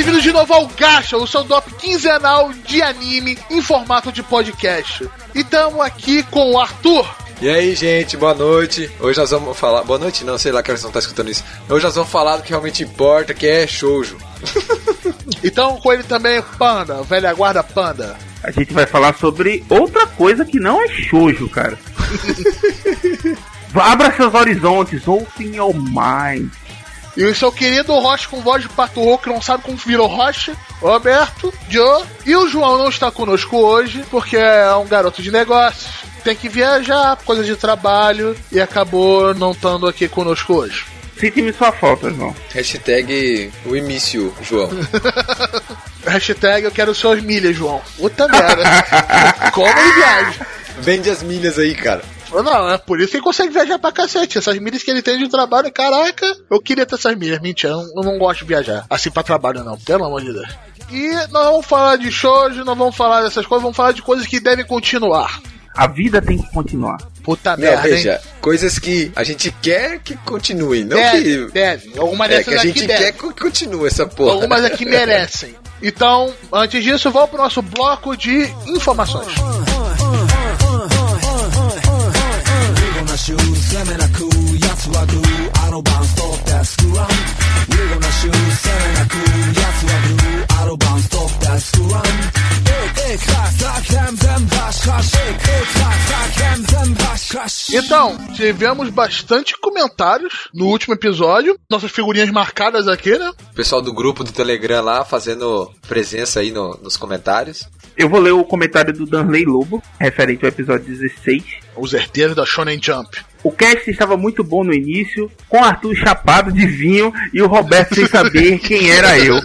bem-vindos de novo ao Gacha, o seu dop quinzenal de anime em formato de podcast. E estamos aqui com o Arthur. E aí, gente, boa noite. Hoje nós vamos falar. Boa noite, não, sei lá que eles não tá escutando isso. Hoje nós vamos falar do que realmente importa, que é shoujo. Então com ele também Panda, velha guarda Panda. A gente vai falar sobre outra coisa que não é shoujo, cara. Abra seus horizontes, open your mind. E o seu querido Rocha com voz de pato que não sabe como virou Rocha, Roberto, Joe. E o João não está conosco hoje, porque é um garoto de negócios. Tem que viajar, coisa de trabalho, e acabou não estando aqui conosco hoje. Sinta-me sua falta, João. Hashtag o início, João. Hashtag eu quero suas milhas, João. Puta merda. Como ele viaja? Vende as milhas aí, cara. Não, é por isso que ele consegue viajar pra cacete. Essas milhas que ele tem de trabalho, caraca, eu queria ter essas milhas. Mentira, eu não, eu não gosto de viajar. Assim pra trabalho, não, pelo amor de Deus. E nós vamos falar de shoujo, não vamos falar dessas coisas, vamos falar de coisas que devem continuar. A vida tem que continuar. Puta Não, merda, veja, hein? coisas que a gente quer que continuem, não Deve, que. deve. Alguma É, dessas que a gente deve. quer que continue essa porra. Algumas aqui merecem. Então, antes disso, vamos pro nosso bloco de informações. 攻めなく奴はグーあのバンストップスクラムウィゴなしゅう攻めなく奴はグーあのバンストップスクラムエイエイクラクラクヘンゼンバシカシエイエイクラクラクヘンゼンバシカシ Então, tivemos bastante comentários no último episódio. Nossas figurinhas marcadas aqui, né? O pessoal do grupo do Telegram lá fazendo presença aí no- nos comentários. Eu vou ler o comentário do Danley Lobo, referente ao episódio 16. Os herdeiros da Shonen Jump. O cast estava muito bom no início, com Arthur chapado de vinho e o Roberto sem saber quem era eu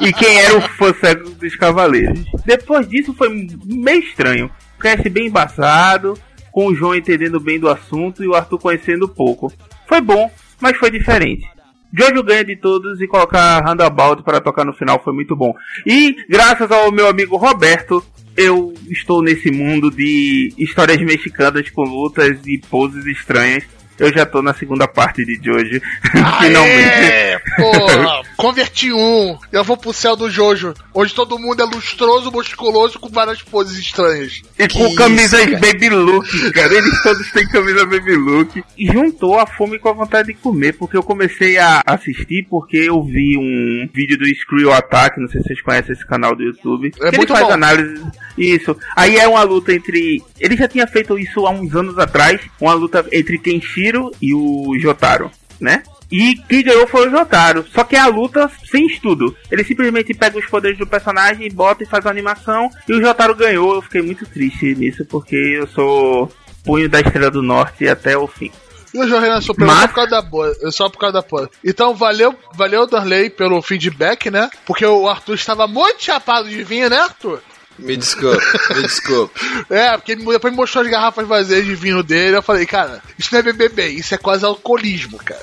e quem era o fã cego dos Cavaleiros. Depois disso foi meio estranho. Cast bem embaçado, com o João entendendo bem do assunto e o Arthur conhecendo pouco. Foi bom, mas foi diferente. Jojo ganha de todos e colocar Roundabout para tocar no final foi muito bom. E graças ao meu amigo Roberto, eu estou nesse mundo de histórias mexicanas com lutas e poses estranhas. Eu já tô na segunda parte de Jojo. Finalmente. Aê, porra, converti um. Eu vou pro céu do Jojo, onde todo mundo é lustroso, musculoso, com várias poses estranhas. E Que com isso, camisas cara. baby look, cara. Eles todos têm camisa baby look. E juntou a fome com a vontade de comer, porque eu comecei a assistir porque eu vi um vídeo do Screw Attack, não sei se vocês conhecem esse canal do YouTube. É que muito ele faz bom. análise. Isso. Aí é uma luta entre. Ele já tinha feito isso há uns anos atrás, uma luta entre Kenshiro e o Jotaro, né? E quem ganhou foi o Jotaro. Só que é a luta sem estudo. Ele simplesmente pega os poderes do personagem, bota e faz a animação. E o Jotaro ganhou. Eu fiquei muito triste nisso, porque eu sou punho da Estrela do Norte até o fim. E o João Renan superou Mas- só por causa da boa, só por causa da porra. Então valeu, valeu Darley pelo feedback, né? Porque o Arthur estava muito chapado de vinho, né, Arthur? Me desculpe, me desculpe. É, porque ele depois me mostrou as garrafas vazias de vinho dele. Eu falei, cara, isso não é beber bem, isso é quase alcoolismo, cara.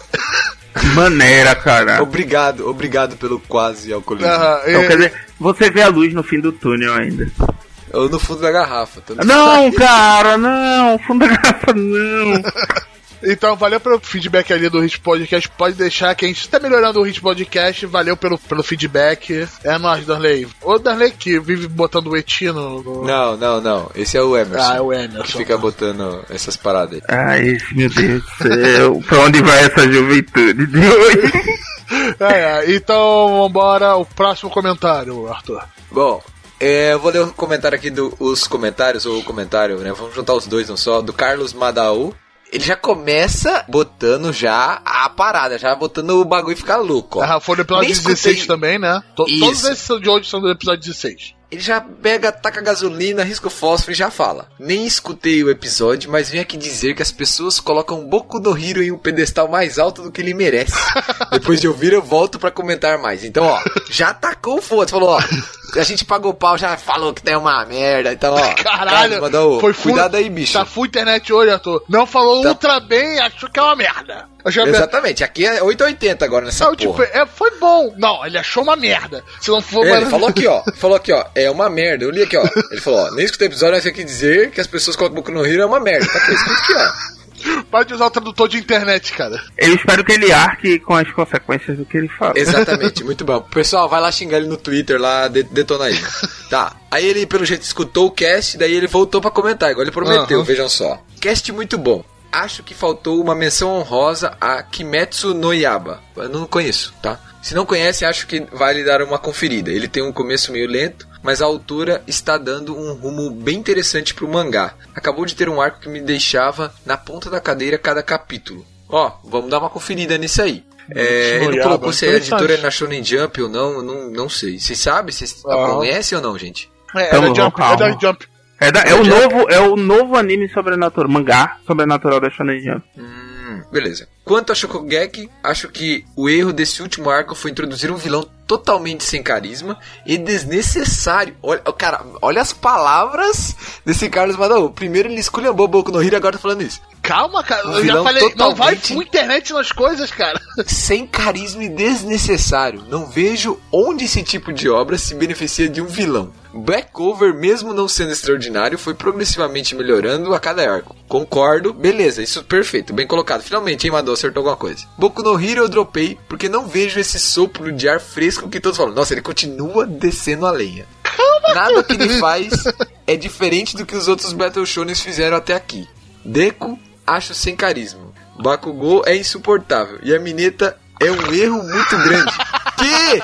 Que maneira, cara. Obrigado, obrigado pelo quase alcoolismo. Ah, Então, é, quer dizer, você vê a luz no fim do túnel ainda. Eu no fundo da garrafa. Não, cara, não. Fundo da garrafa, não. Então, valeu pelo feedback ali do Hit Podcast. Pode deixar que a gente tá melhorando o Hit Podcast. Valeu pelo, pelo feedback. É nóis, Darley. Ô, Darley que vive botando o etino no. Não, não, não. Esse é o Emerson. Ah, é o Que Emerson. fica botando essas paradas aí. Ai, meu Deus do céu. Pra onde vai essa juventude de hoje? É, é. Então, vambora. O próximo comentário, Arthur. Bom, é, eu vou ler o comentário aqui dos os comentários, ou o comentário, né? Vamos juntar os dois, não só. Do Carlos Madaú. Ele já começa botando já a parada, já botando o bagulho ficar louco. Ó. Ah, foi no episódio Nem escutei- 16 também, né? To- Isso. Todos esses de hoje são do episódio 16. Ele já pega, taca gasolina, risca o fósforo e já fala. Nem escutei o episódio, mas vim aqui dizer que as pessoas colocam Boku no Hiro em um pedestal mais alto do que ele merece. Depois de ouvir, eu volto pra comentar mais. Então, ó, já tacou o foda. Falou, ó, a gente pagou pau, já falou que tem uma merda. Então, ó, Caralho, mandou, foi full, cuidado aí, bicho. Tá full internet hoje, Arthur. Não falou Tá. ultra bem, achou que é uma merda. Exatamente, aqui é 880 agora nessa Não, tipo, porra. é, foi bom. Não, ele achou uma merda. Se não for É, ele uma- falou aqui, ó. Falou aqui, ó. É uma merda. Eu li aqui, ó. Ele falou, ó. Nem escutei o episódio, mas tem que dizer que as pessoas colocam Boku no Hero é uma merda. Tá aqui, escuta aqui, ó. Pode usar o tradutor de internet, cara. Eu espero que ele arque com as consequências do que ele fala. Exatamente, muito bom. Pessoal, vai lá xingar ele no Twitter, lá, de, detona ele. Tá. Aí ele, pelo jeito, escutou o cast, daí ele voltou pra comentar, igual ele prometeu, Aham. vejam só. Cast muito bom. Acho que faltou uma menção honrosa a Kimetsu no Yaba. Eu não conheço, tá? Se não conhece, acho que vale dar uma conferida. Ele tem um começo meio lento, mas a autora está dando um rumo bem interessante pro mangá. Acabou de ter um arco que me deixava na ponta da cadeira cada capítulo. Ó, vamos dar uma conferida nisso aí. É, ele não colocou se a interessante. editora é na Shonen Jump ou não, eu não, não sei. Vocês sabem? Vocês Ah. conhecem ou não, gente? É, é da Jump, é da Jump. É, da- é o novo, é o novo anime sobrenatural, mangá sobrenatural da Shonen Jump. Hum, beleza. Quanto a Shokugeki, acho que o erro desse último arco foi introduzir um vilão totalmente sem carisma e desnecessário. Olha, cara, olha as palavras desse Carlos Madaú. Primeiro ele esculhambou Boku no Hero, agora tá falando isso. Calma, cara. Um Eu já falei, não vai com internet nas coisas, cara. Sem carisma e desnecessário. Não vejo onde esse tipo de obra se beneficia de um vilão. Black Clover, mesmo não sendo extraordinário, foi progressivamente melhorando a cada arco. Concordo, beleza, isso perfeito, bem colocado. Finalmente, hein, Madou, acertou alguma coisa. Boku no Hero eu dropei porque não vejo esse sopro de ar fresco que todos falam. Nossa, ele continua descendo a lenha. Nada que ele faz é diferente do que os outros Battle Shonens fizeram até aqui. Deku, acho sem carisma. Bakugou é insuportável. E a Mineta é um erro muito grande. Que?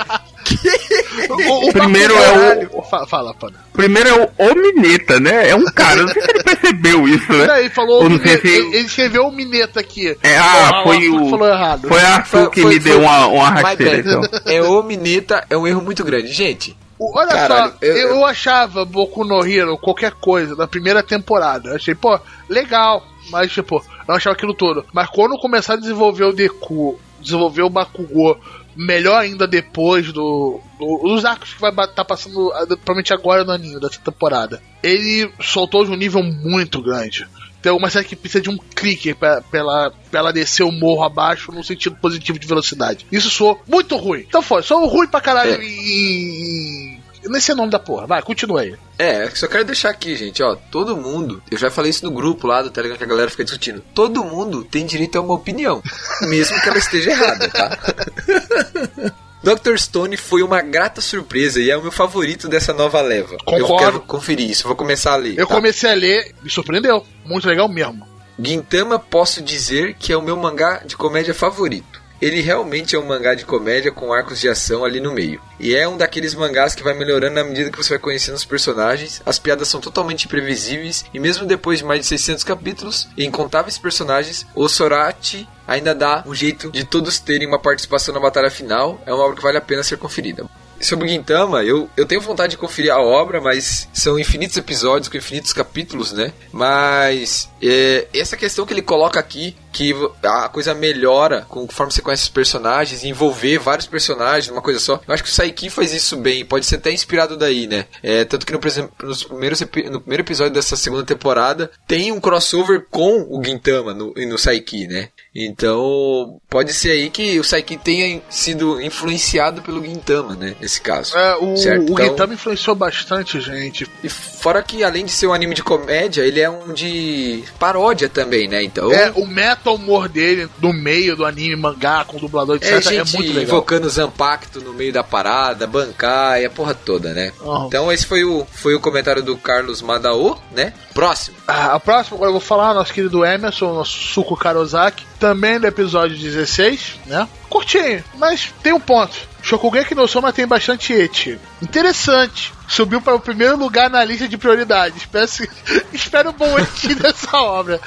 O, o Primeiro é o- Fa- Fala, Pana. Primeiro é o Omineta, né? É um cara, eu não sei se ele percebeu isso, né? Não, ele falou. Não sei se- ele escreveu o Mineta aqui. É, ah, foi o. falou errado. Foi a Arthur que Foi- me foi- deu uma, uma My rasteira, então. É o Mineta, é um erro muito grande. Gente, Olha Caralho, só, eu- eu, eu- achava Boku no Hero qualquer coisa da primeira temporada. Eu achei, pô, legal. Mas, tipo, eu achava aquilo todo. Mas quando começar a desenvolver o Deku, desenvolver o Bakugou, melhor ainda depois do, do- dos arcos que vai estar passando, ah, provavelmente agora no anime dessa temporada. Ele soltou de um nível muito grande. Tem alguma série que precisa de um clique pra, pra, ela, pra ela descer o morro abaixo no sentido positivo de velocidade. Isso soou muito ruim. Então foi, soou ruim pra caralho É. e. Eu nem sei o nome da porra. Vai, continua aí. é, só quero deixar aqui, gente, ó, todo mundo, eu já falei isso no grupo lá do Telegram que a galera fica discutindo. Todo mundo tem direito a uma opinião, mesmo que ela esteja errada, tá? Dr. Stone foi uma grata surpresa e é o meu favorito dessa nova leva. Eu Concordo. quero conferir isso, vou começar a ler. Eu tá? comecei a ler, me surpreendeu. Muito legal mesmo. Gintama posso dizer que é o meu mangá de comédia favorito. Ele realmente é um mangá de comédia com arcos de ação ali no meio. E é um daqueles mangás que vai melhorando na medida que você vai conhecendo os personagens. As piadas são totalmente imprevisíveis e mesmo depois de mais de 600 capítulos e incontáveis personagens, o Sorati ainda dá um jeito de todos terem uma participação na batalha final. É uma obra que vale a pena ser conferida. Sobre o Gintama, eu, eu tenho vontade de conferir a obra, mas são infinitos episódios com infinitos capítulos, né? Mas é, essa questão que ele coloca aqui, que a coisa melhora conforme você conhece os personagens, envolver vários personagens numa coisa só. Eu acho que o Saiki faz isso bem, pode ser até inspirado daí, né? É, tanto que no, nos primeiros, no primeiro episódio dessa segunda temporada tem um crossover com o Gintama no, no Saiki, né? Então, pode ser aí que o Saiki tenha sido influenciado pelo Gintama, né? Nesse caso. É, o, Certo, o então- Gintama influenciou bastante, gente. E fora que, além de ser um anime de comédia, ele é um de paródia também, né? Então. É, o meta humor dele no meio do anime, mangá, com dublador, etc. É É, gente muito legal. invocando Zampacto no meio da parada, bancar e a porra toda, né? Aham. Então esse foi o, foi o comentário do Carlos Madaô, né? Próximo. Ah, a próxima, agora eu vou falar, nosso querido Emerson, nosso Suko Karozaki, também do episódio 16, né? Curtinho, mas tem um ponto. Shokugeki no Soma tem bastante eti. Interessante. Subiu para o primeiro lugar na lista de prioridades. Peço, espero um bom eti nessa obra.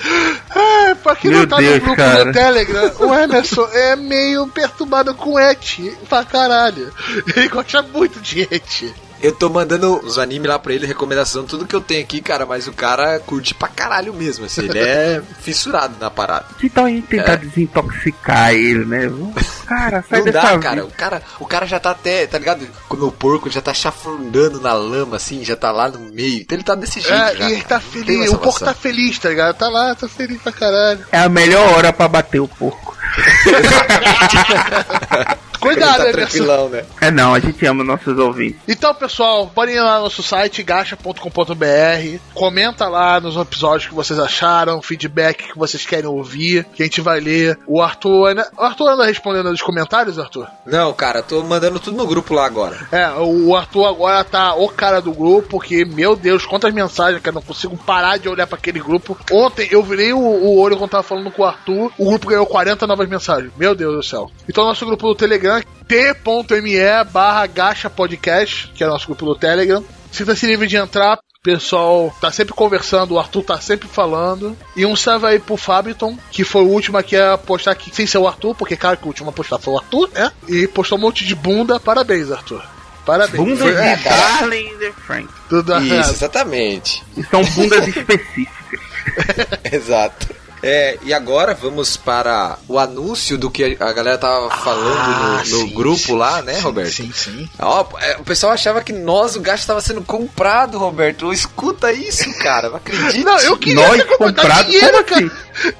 Ah, pra quem não Meu tá Deus, no grupo cara. do Telegram, o Emerson é meio perturbado com eti pra caralho. Ele gosta muito de eti. Eu tô mandando os animes lá pra ele, recomendação, tudo que eu tenho aqui, cara, mas o cara curte pra caralho mesmo, assim, ele é fissurado na parada. Que tal a gente tentar É. desintoxicar ele, né? Cara, sai Não dessa dá, vida. cara. O cara, o cara já tá até, tá ligado? Quando o porco já tá chafurdando na lama, assim, já tá lá no meio. Então ele tá desse jeito. É, já, e ele cara. tá tem feliz. O porco tá feliz, tá ligado? Tá lá, tá feliz pra caralho. É a melhor hora pra bater o porco. Cuidado, tá Emerson. tranquilão, né? É não, a gente ama nossos ouvintes. Então, pessoal, podem ir lá no nosso site, gacha.com.br. Comenta lá nos episódios que vocês acharam, feedback que vocês querem ouvir, que a gente vai ler. O Arthur. ainda- O Arthur anda respondendo nos comentários, Arthur? Não, cara, tô mandando tudo no grupo lá agora. É, o Arthur agora tá o cara do grupo, que, meu Deus, quantas mensagens, que eu não consigo parar de olhar pra aquele grupo. Ontem eu virei o, o olho quando tava falando com o Arthur, o grupo ganhou 40 novas mensagens. Meu Deus do céu. Então, nosso grupo do Telegram, t.me barra gacha podcast, que é nosso grupo do Telegram. Sinta-se livre de entrar. O pessoal tá sempre conversando, o Arthur tá sempre falando. E um salve aí pro Fabiton, que foi o último aqui a postar aqui, sem ser o Arthur, porque claro que o último a postar foi o Arthur, né? E postou um monte de bunda. Parabéns, Arthur. Parabéns. Bundas Foi- de é, Darling e The Frank. tudo- Isso, exatamente. E são bundas específicas. Exato. É, e agora vamos para o anúncio do que a galera tava falando Ah, no, no sim, grupo sim, lá, né, sim, Roberto? Sim, sim. Ó, é, o pessoal achava que nós, o gasto, estava sendo comprado, Roberto. Escuta isso, cara. Não acredito. Não, eu queria Nós ter comprado dinheiro, Como assim? cara.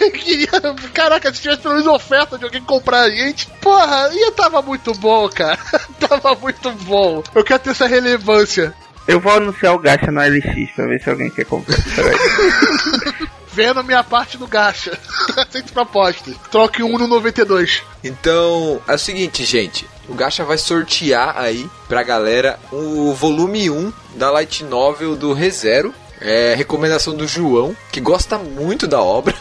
Eu queria. Caraca, se tivesse pelo menos oferta de alguém comprar a gente, porra, ia tava muito bom, cara. tava muito bom. Eu quero ter essa relevância. Eu vou anunciar o gacha no LX pra ver se alguém quer comprar. Peraí. Vendo minha parte do gacha. Aceito proposta. Troque um no 92. Então, é o seguinte, gente. O Gacha vai sortear aí pra galera o volume 1 da Light Novel do ReZero. É recomendação do João, que gosta muito da obra.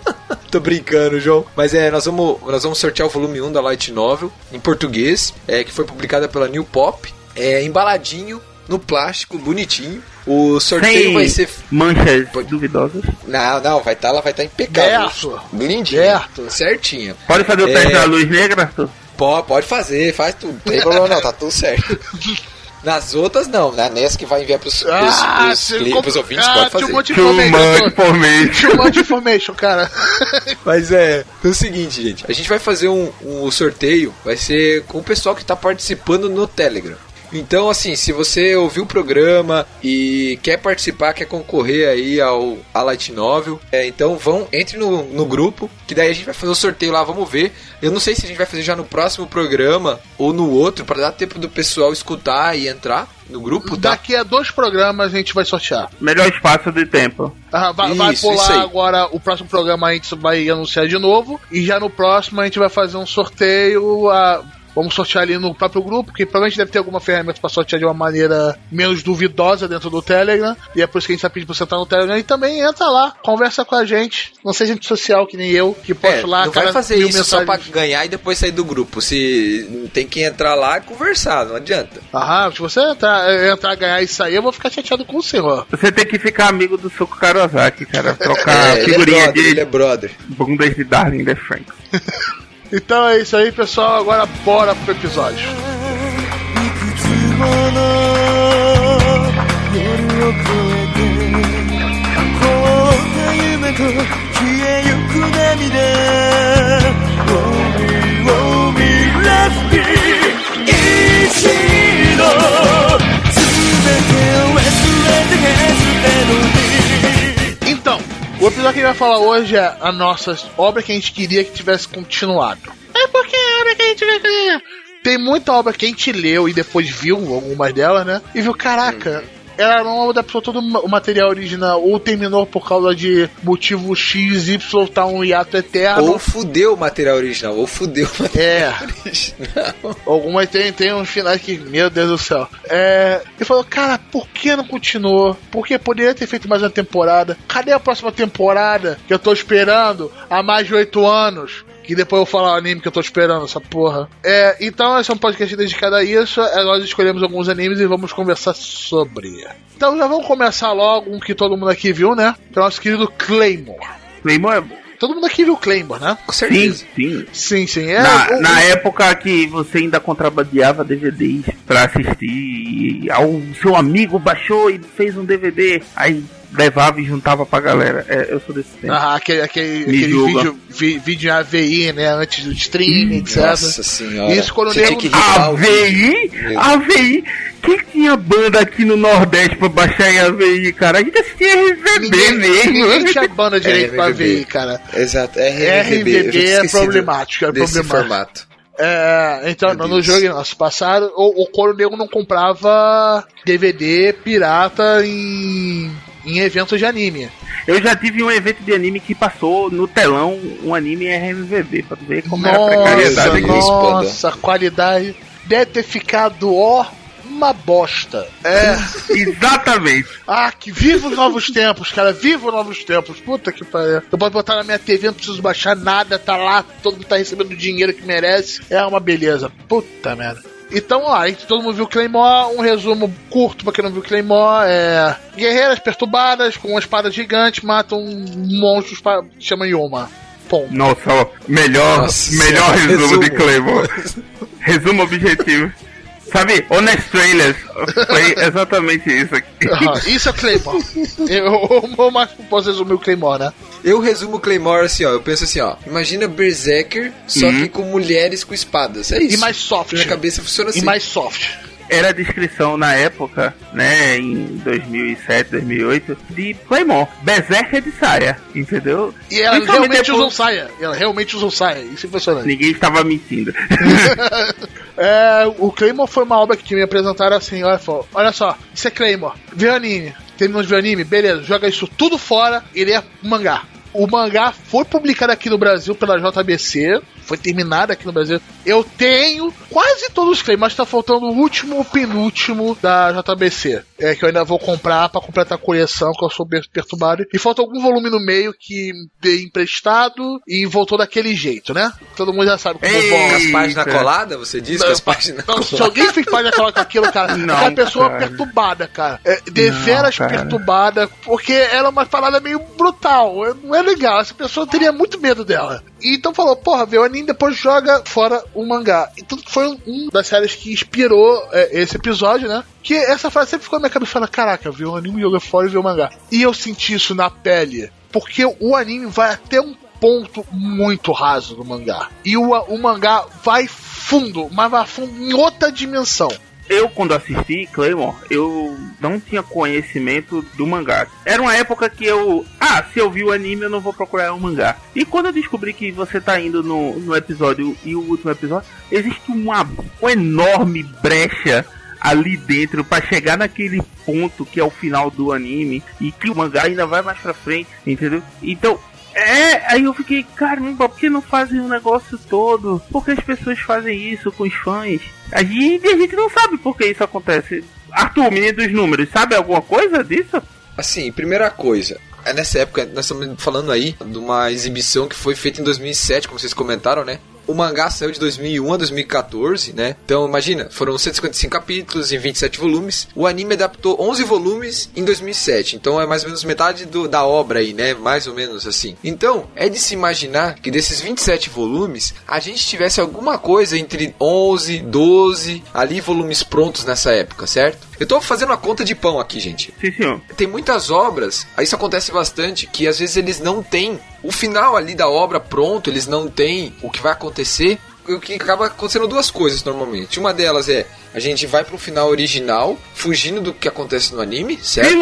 Tô brincando, João. Mas é, nós vamos, nós vamos sortear o volume 1 da Light Novel em português, é, que foi publicada pela New Pop. É embaladinho no plástico, bonitinho. O sorteio Sem vai ser. manchas duvidosas. Não, não, vai estar, ela vai estar impecável. Certo. Lindinha. Certo. Certinha. Pode fazer o É. teste da luz negra, Arthur? Pode, pode fazer, faz tudo. Não tem problema não, tá tudo certo. Nas outras não, né? Nessa que vai enviar pros, pros, pros, você cli- compra- pros ouvintes, ah, pode too fazer. much Too information. much Too information. much information, cara. Mas é, é o seguinte, gente. A gente vai fazer um, um sorteio, vai ser com o pessoal que tá participando no Telegram. Então, assim, se você ouviu o programa e quer participar, quer concorrer aí ao a Light Novel, é, então vão, entre no, no grupo, que daí a gente vai fazer o sorteio lá, vamos ver. Eu não sei se a gente vai fazer já no próximo programa ou no outro, para dar tempo do pessoal escutar e entrar no grupo, tá? Daqui a dois programas a gente vai sortear. Melhor espaço de tempo. Ah, vai, vai Isso, isso pular aí. agora o próximo programa a gente vai anunciar de novo. E já no próximo a gente vai fazer um sorteio. ah, vamos sortear ali no próprio grupo, que provavelmente deve ter alguma ferramenta para sortear de uma maneira menos duvidosa dentro do Telegram. E é por isso que a gente tá pedindo pra você entrar no Telegram. E também entra lá, conversa com a gente. Não seja gente social que nem eu, que posto É, lá. não vai fazer isso só pra mensagens. ganhar e depois sair do grupo. Se tem que entrar lá e conversar, não adianta. Aham, se você entrar, entrar, ganhar e sair, eu vou ficar chateado com o senhor. Você tem que ficar amigo do Soco Karozaki, cara. Trocar É, ele é figurinha brother, ele de é brother. bundas de Darling The Frank. Então é isso aí, pessoal. Agora bora pro episódio. Então, o episódio que a gente vai falar hoje é a nossa obra que a gente queria que tivesse continuado. É porque é a obra que a gente queria. Tem muita obra que a gente leu e depois viu algumas delas, né? E viu, caraca. Ela não adaptou todo o material original, ou terminou por causa de motivo X, Y, tá um hiato eterno. Ou fudeu o material original, ou fudeu o material É, original. algumas tem, tem uns finais que, meu Deus do céu. É, ele falou, cara, por que não continuou? Porque poderia ter feito mais uma temporada. Cadê a próxima temporada que eu tô esperando há mais de oito anos? Que depois eu vou falar o anime que eu tô esperando, essa porra. É, então esse é um podcast dedicado a isso. É, nós escolhemos alguns animes e vamos conversar sobre. Então já vamos começar logo um que todo mundo aqui viu, né? Que é o nosso querido Claymore. Claymore é bom. Todo mundo aqui viu Claymore, né? Com Sim, certeza. sim. Sim, sim. É, na, o- na época que você ainda contrabandeava DVDs pra assistir, e o seu amigo baixou e fez um DVD, aí levava e juntava pra galera. É, eu sou desse tempo. Ah, aquele, aquele, aquele vídeo, vi- vídeo em AVI, né? Antes do streaming, etc. Nossa senhora. Isso quando Você nego-. AVI? AVI? quem tinha banda aqui no Nordeste pra baixar em AVI, cara? A gente assistia RVB Ninguém, mesmo. ninguém tinha banda direito pra RMVB. ver, cara. Exato, RMVB tinha é problemático, é desse problemático. formato. É, então, Meu no Deus. jogo nosso passado, o, o Coro Negro não comprava DVD pirata em, em eventos de anime. Eu já tive um evento de anime que passou no telão um anime RMVB, pra ver como era a precariedade nossa, a qualidade deve ter ficado, ó, uma bosta. É. Exatamente. Ah, que viva os novos tempos, cara. Viva os novos tempos. Puta que pariu. Eu posso botar na minha TV, não preciso baixar nada, tá lá, todo mundo tá recebendo o dinheiro que merece. É uma beleza. Puta merda. Então, ó, aí todo mundo viu Claymore, um resumo curto pra quem não viu Claymore, é... Guerreiras perturbadas com uma espada gigante matam monstros pra... chama Yoma. Ponto. Nossa, ó, melhor, Nossa, melhor resumo, resumo. de Claymore. resumo objetivo. Sabe, Honest Trailers foi exatamente isso aqui. Aham, Isso é Claymore. Eu, eu mais posso resumir o Claymore, né? Eu resumo o Claymore assim, ó. Eu penso assim, ó. Imagina Berserker, só Uhum. que com mulheres com espadas. É isso. E mais soft. Minha cabeça funciona assim. E mais soft. Era a descrição na época, né, em 2007, 2008, de Claymore. Berserker de saia, entendeu? E ela realmente depois- usou saia. Ela realmente usou saia. Isso é impressionante. Ninguém estava mentindo. É, o Claymore foi uma obra que me apresentaram assim, olha, olha só, isso é Claymore, vê o anime, terminou de ver o anime, beleza, joga isso tudo fora, ele é mangá. O mangá foi publicado aqui no Brasil pela JBC, foi terminado aqui no Brasil. Eu tenho quase todos os Claymore, mas tá faltando o último ou penúltimo da JBC. É que eu ainda vou comprar pra completar a coleção, que eu sou per- perturbado. E falta algum volume no meio que dei emprestado e voltou daquele jeito, né? Todo mundo já sabe como Ei, volta. As páginas Eita. coladas, você diz? Com as páginas Não, se alguém fez página coloca com aquilo, cara, Não, é uma pessoa cara. perturbada, cara. É, deveras Não, cara. perturbada, porque ela é uma parada meio brutal. é- Não é legal. Essa pessoa teria muito medo dela. E então falou, porra, vê o anime depois joga fora o mangá. E que foi um das séries que inspirou é, esse episódio, né? Que essa frase sempre ficou na minha cabeça, fala, caraca, viu o anime, joga fora e vê o mangá. E eu senti isso na pele. Porque o anime vai até um ponto muito raso do mangá. E o, o mangá vai fundo, mas vai fundo em outra dimensão. Eu, quando assisti Claymore, eu não tinha conhecimento do mangá. Era uma época que eu. Ah, se eu vi o anime, eu não vou procurar o mangá. E quando eu descobri que você tá indo no, no episódio e o último episódio, existe uma, uma enorme brecha ali dentro pra chegar naquele ponto que é o final do anime e que o mangá ainda vai mais pra frente, entendeu? Então, é, aí eu fiquei, caramba, por que não fazem o negócio todo? Por que as pessoas fazem isso com os fãs? A gente, a gente não sabe por que isso acontece. Arthur, menino dos números, sabe alguma coisa disso? Assim, primeira coisa. É nessa época, nós estamos falando aí de uma exibição que foi feita em 2007, como vocês comentaram, né? O mangá saiu de 2001 a 2014, né? Então, imagina, foram 155 capítulos em 27 volumes. O anime adaptou 11 volumes em 2007. Então, é mais ou menos metade do- da obra aí, né? Mais ou menos assim. Então, é de se imaginar que desses 27 volumes, a gente tivesse alguma coisa entre 11, 12, ali volumes prontos nessa época, certo? Eu tô fazendo a conta de pão aqui, gente Sim, senhor. tem muitas obras, isso acontece bastante, que às vezes eles não têm o final ali da obra pronto, eles não têm o que vai acontecer. O que acaba acontecendo duas coisas normalmente. Uma delas é a gente vai pro final original, fugindo do que acontece no anime, certo?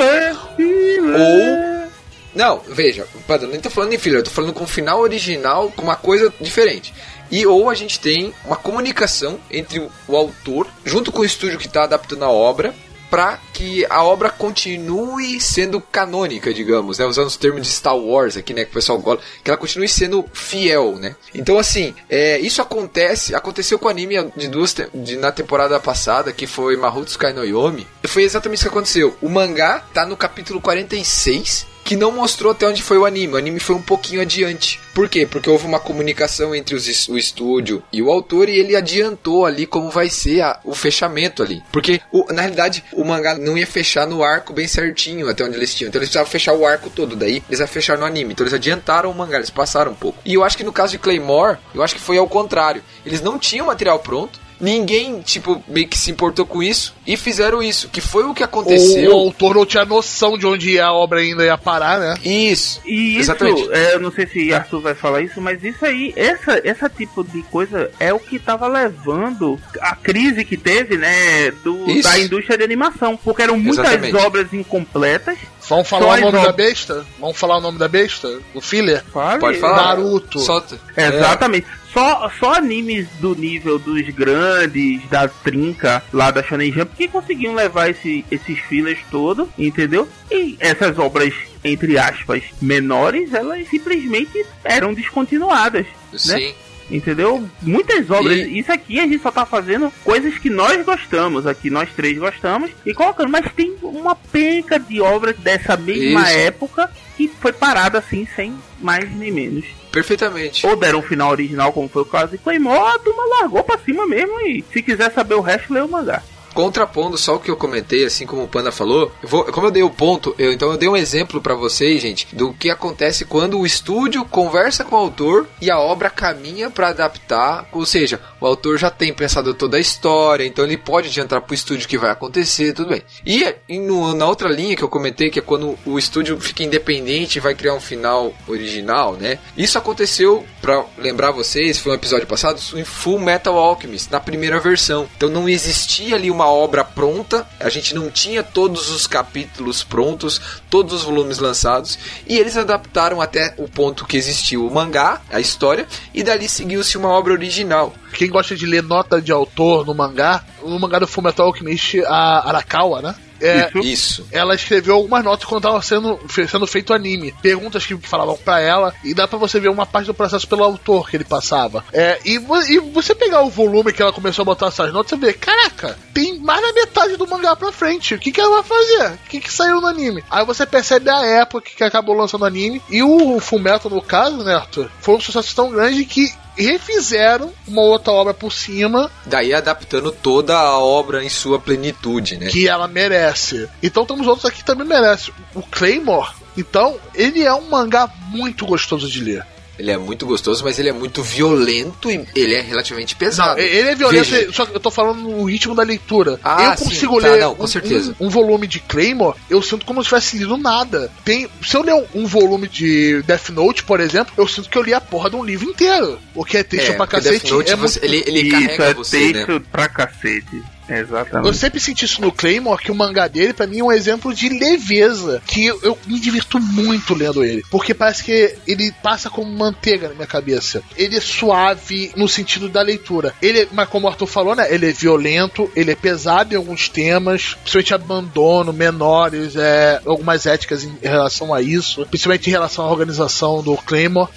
Ou. Não, veja, eu nem tô falando em filler, eu tô falando com o final original, com uma coisa diferente. E ou a gente tem uma comunicação entre o, o autor, junto com o estúdio que tá adaptando a obra, para que a obra continue sendo canônica, digamos, né? Usando os termos de Star Wars aqui, né? Que o pessoal gosta, que ela continue sendo fiel, né? Então, assim, é, isso acontece, aconteceu com o anime de duas te- de, na temporada passada, que foi Mahotsukai no Yomi. Foi exatamente isso que aconteceu. O mangá tá no capítulo 46 que não mostrou até onde foi o anime. O anime foi um pouquinho adiante. Por quê? Porque houve uma comunicação entre os o estúdio e o autor e ele adiantou ali como vai ser a- o fechamento ali. Porque, o- na realidade, o mangá não ia fechar no arco bem certinho até onde eles tinham. Então eles precisavam fechar o arco todo. Daí eles iam fechar no anime. Então eles adiantaram o mangá, eles passaram um pouco. E eu acho que no caso de Claymore, eu acho que foi ao contrário. Eles não tinham material pronto. Ninguém, tipo, meio que se importou com isso e fizeram isso, que foi o que aconteceu. o autor não tinha noção de onde a obra ainda ia parar, né? Isso. E isso, Exatamente. é, eu não sei se Arthur vai falar isso, mas isso aí, essa, essa tipo de coisa é o que tava levando a crise que teve, né, do, Isso. da indústria de animação, porque eram muitas Exatamente. obras incompletas. Vamos falar o nome da besta? Vamos falar o nome da besta? O filler? Fale. Pode falar. Naruto. Solta. Exatamente. Só, só animes do nível dos grandes, da trinca lá da Shonen Jump, que conseguiam levar esse, esses fillers todos, entendeu? E essas obras, entre aspas, menores, elas simplesmente eram descontinuadas. É, né? Entendeu? Muitas obras. E- Isso aqui a gente só tá fazendo coisas que nós gostamos. Aqui nós três gostamos. E colocando. Mas tem uma penca de obras dessa mesma Isso. época que foi parada assim, sem mais nem menos. Perfeitamente. Ou deram um final original, como foi o caso de Claymore, a turma largou pra cima mesmo. E se quiser saber o resto, lê o mangá. Contrapondo só o que eu comentei, assim como o Panda falou, eu vou- como eu dei o ponto, eu, então eu dei um exemplo pra vocês, gente, do que acontece quando o estúdio conversa com o autor e a obra caminha pra adaptar, ou seja, o autor já tem pensado toda a história, então ele pode adiantar pro estúdio que vai acontecer, tudo bem. E, e no- na outra linha que eu comentei, que é quando o estúdio fica independente e vai criar um final original, né? Isso aconteceu, pra lembrar vocês, foi um episódio passado, em Full Metal Alchemist, na primeira versão. Então não existia ali uma obra pronta, a gente não tinha todos os capítulos prontos, todos os volumes lançados, e eles adaptaram até o ponto que existiu o mangá, a história, e dali seguiu-se uma obra original. Quem gosta de ler nota de autor no mangá, no mangá do Fullmetal Alchemist, a Arakawa, né? É, Isso. Isso. ela escreveu algumas notas quando estava sendo, sendo feito anime. Perguntas que falavam pra ela, e dá pra você ver uma parte do processo pelo autor que ele passava. É, e, e você pegar o volume que ela começou a botar essas notas, você vê, caraca, tem mais da metade do mangá pra frente. O que, que ela vai fazer? O que, que saiu no anime? Aí você percebe a época que acabou lançando o anime. E o Fullmetal, no caso, né, Arthur, foi um sucesso tão grande que refizeram uma outra obra por cima Daí adaptando toda a obra em sua plenitude, né? que ela merece. Então temos outros aqui que também merecem. O Claymore, então, ele é um mangá muito gostoso de ler. Ele é muito gostoso, mas ele é muito violento e ele é relativamente pesado. Ele é violento, Veja, só que eu tô falando no ritmo da leitura. Ah, eu sim, consigo tá, ler não, com um, certeza. um- um volume de Claymore, eu sinto como se tivesse lido nada. Tem, se eu ler um, um volume de Death Note, por exemplo, eu sinto que eu li a porra de um livro inteiro. O que é texto é, pra cacete. Death Note, é você- muito- ele, ele Isso, carrega é você, né? texto pra cacete. Eu Exatamente. sempre senti isso no Claymore, que o mangá dele, pra mim, é um exemplo de leveza. Que eu, eu me divirto muito lendo ele. Porque parece que ele passa como manteiga na minha cabeça. Ele é suave no sentido da leitura. Ele, é- mas como o Arthur falou, né? Ele é violento, ele é pesado em alguns temas, principalmente abandono, menores, é, algumas éticas em relação a isso, principalmente em relação à organização do Claymore.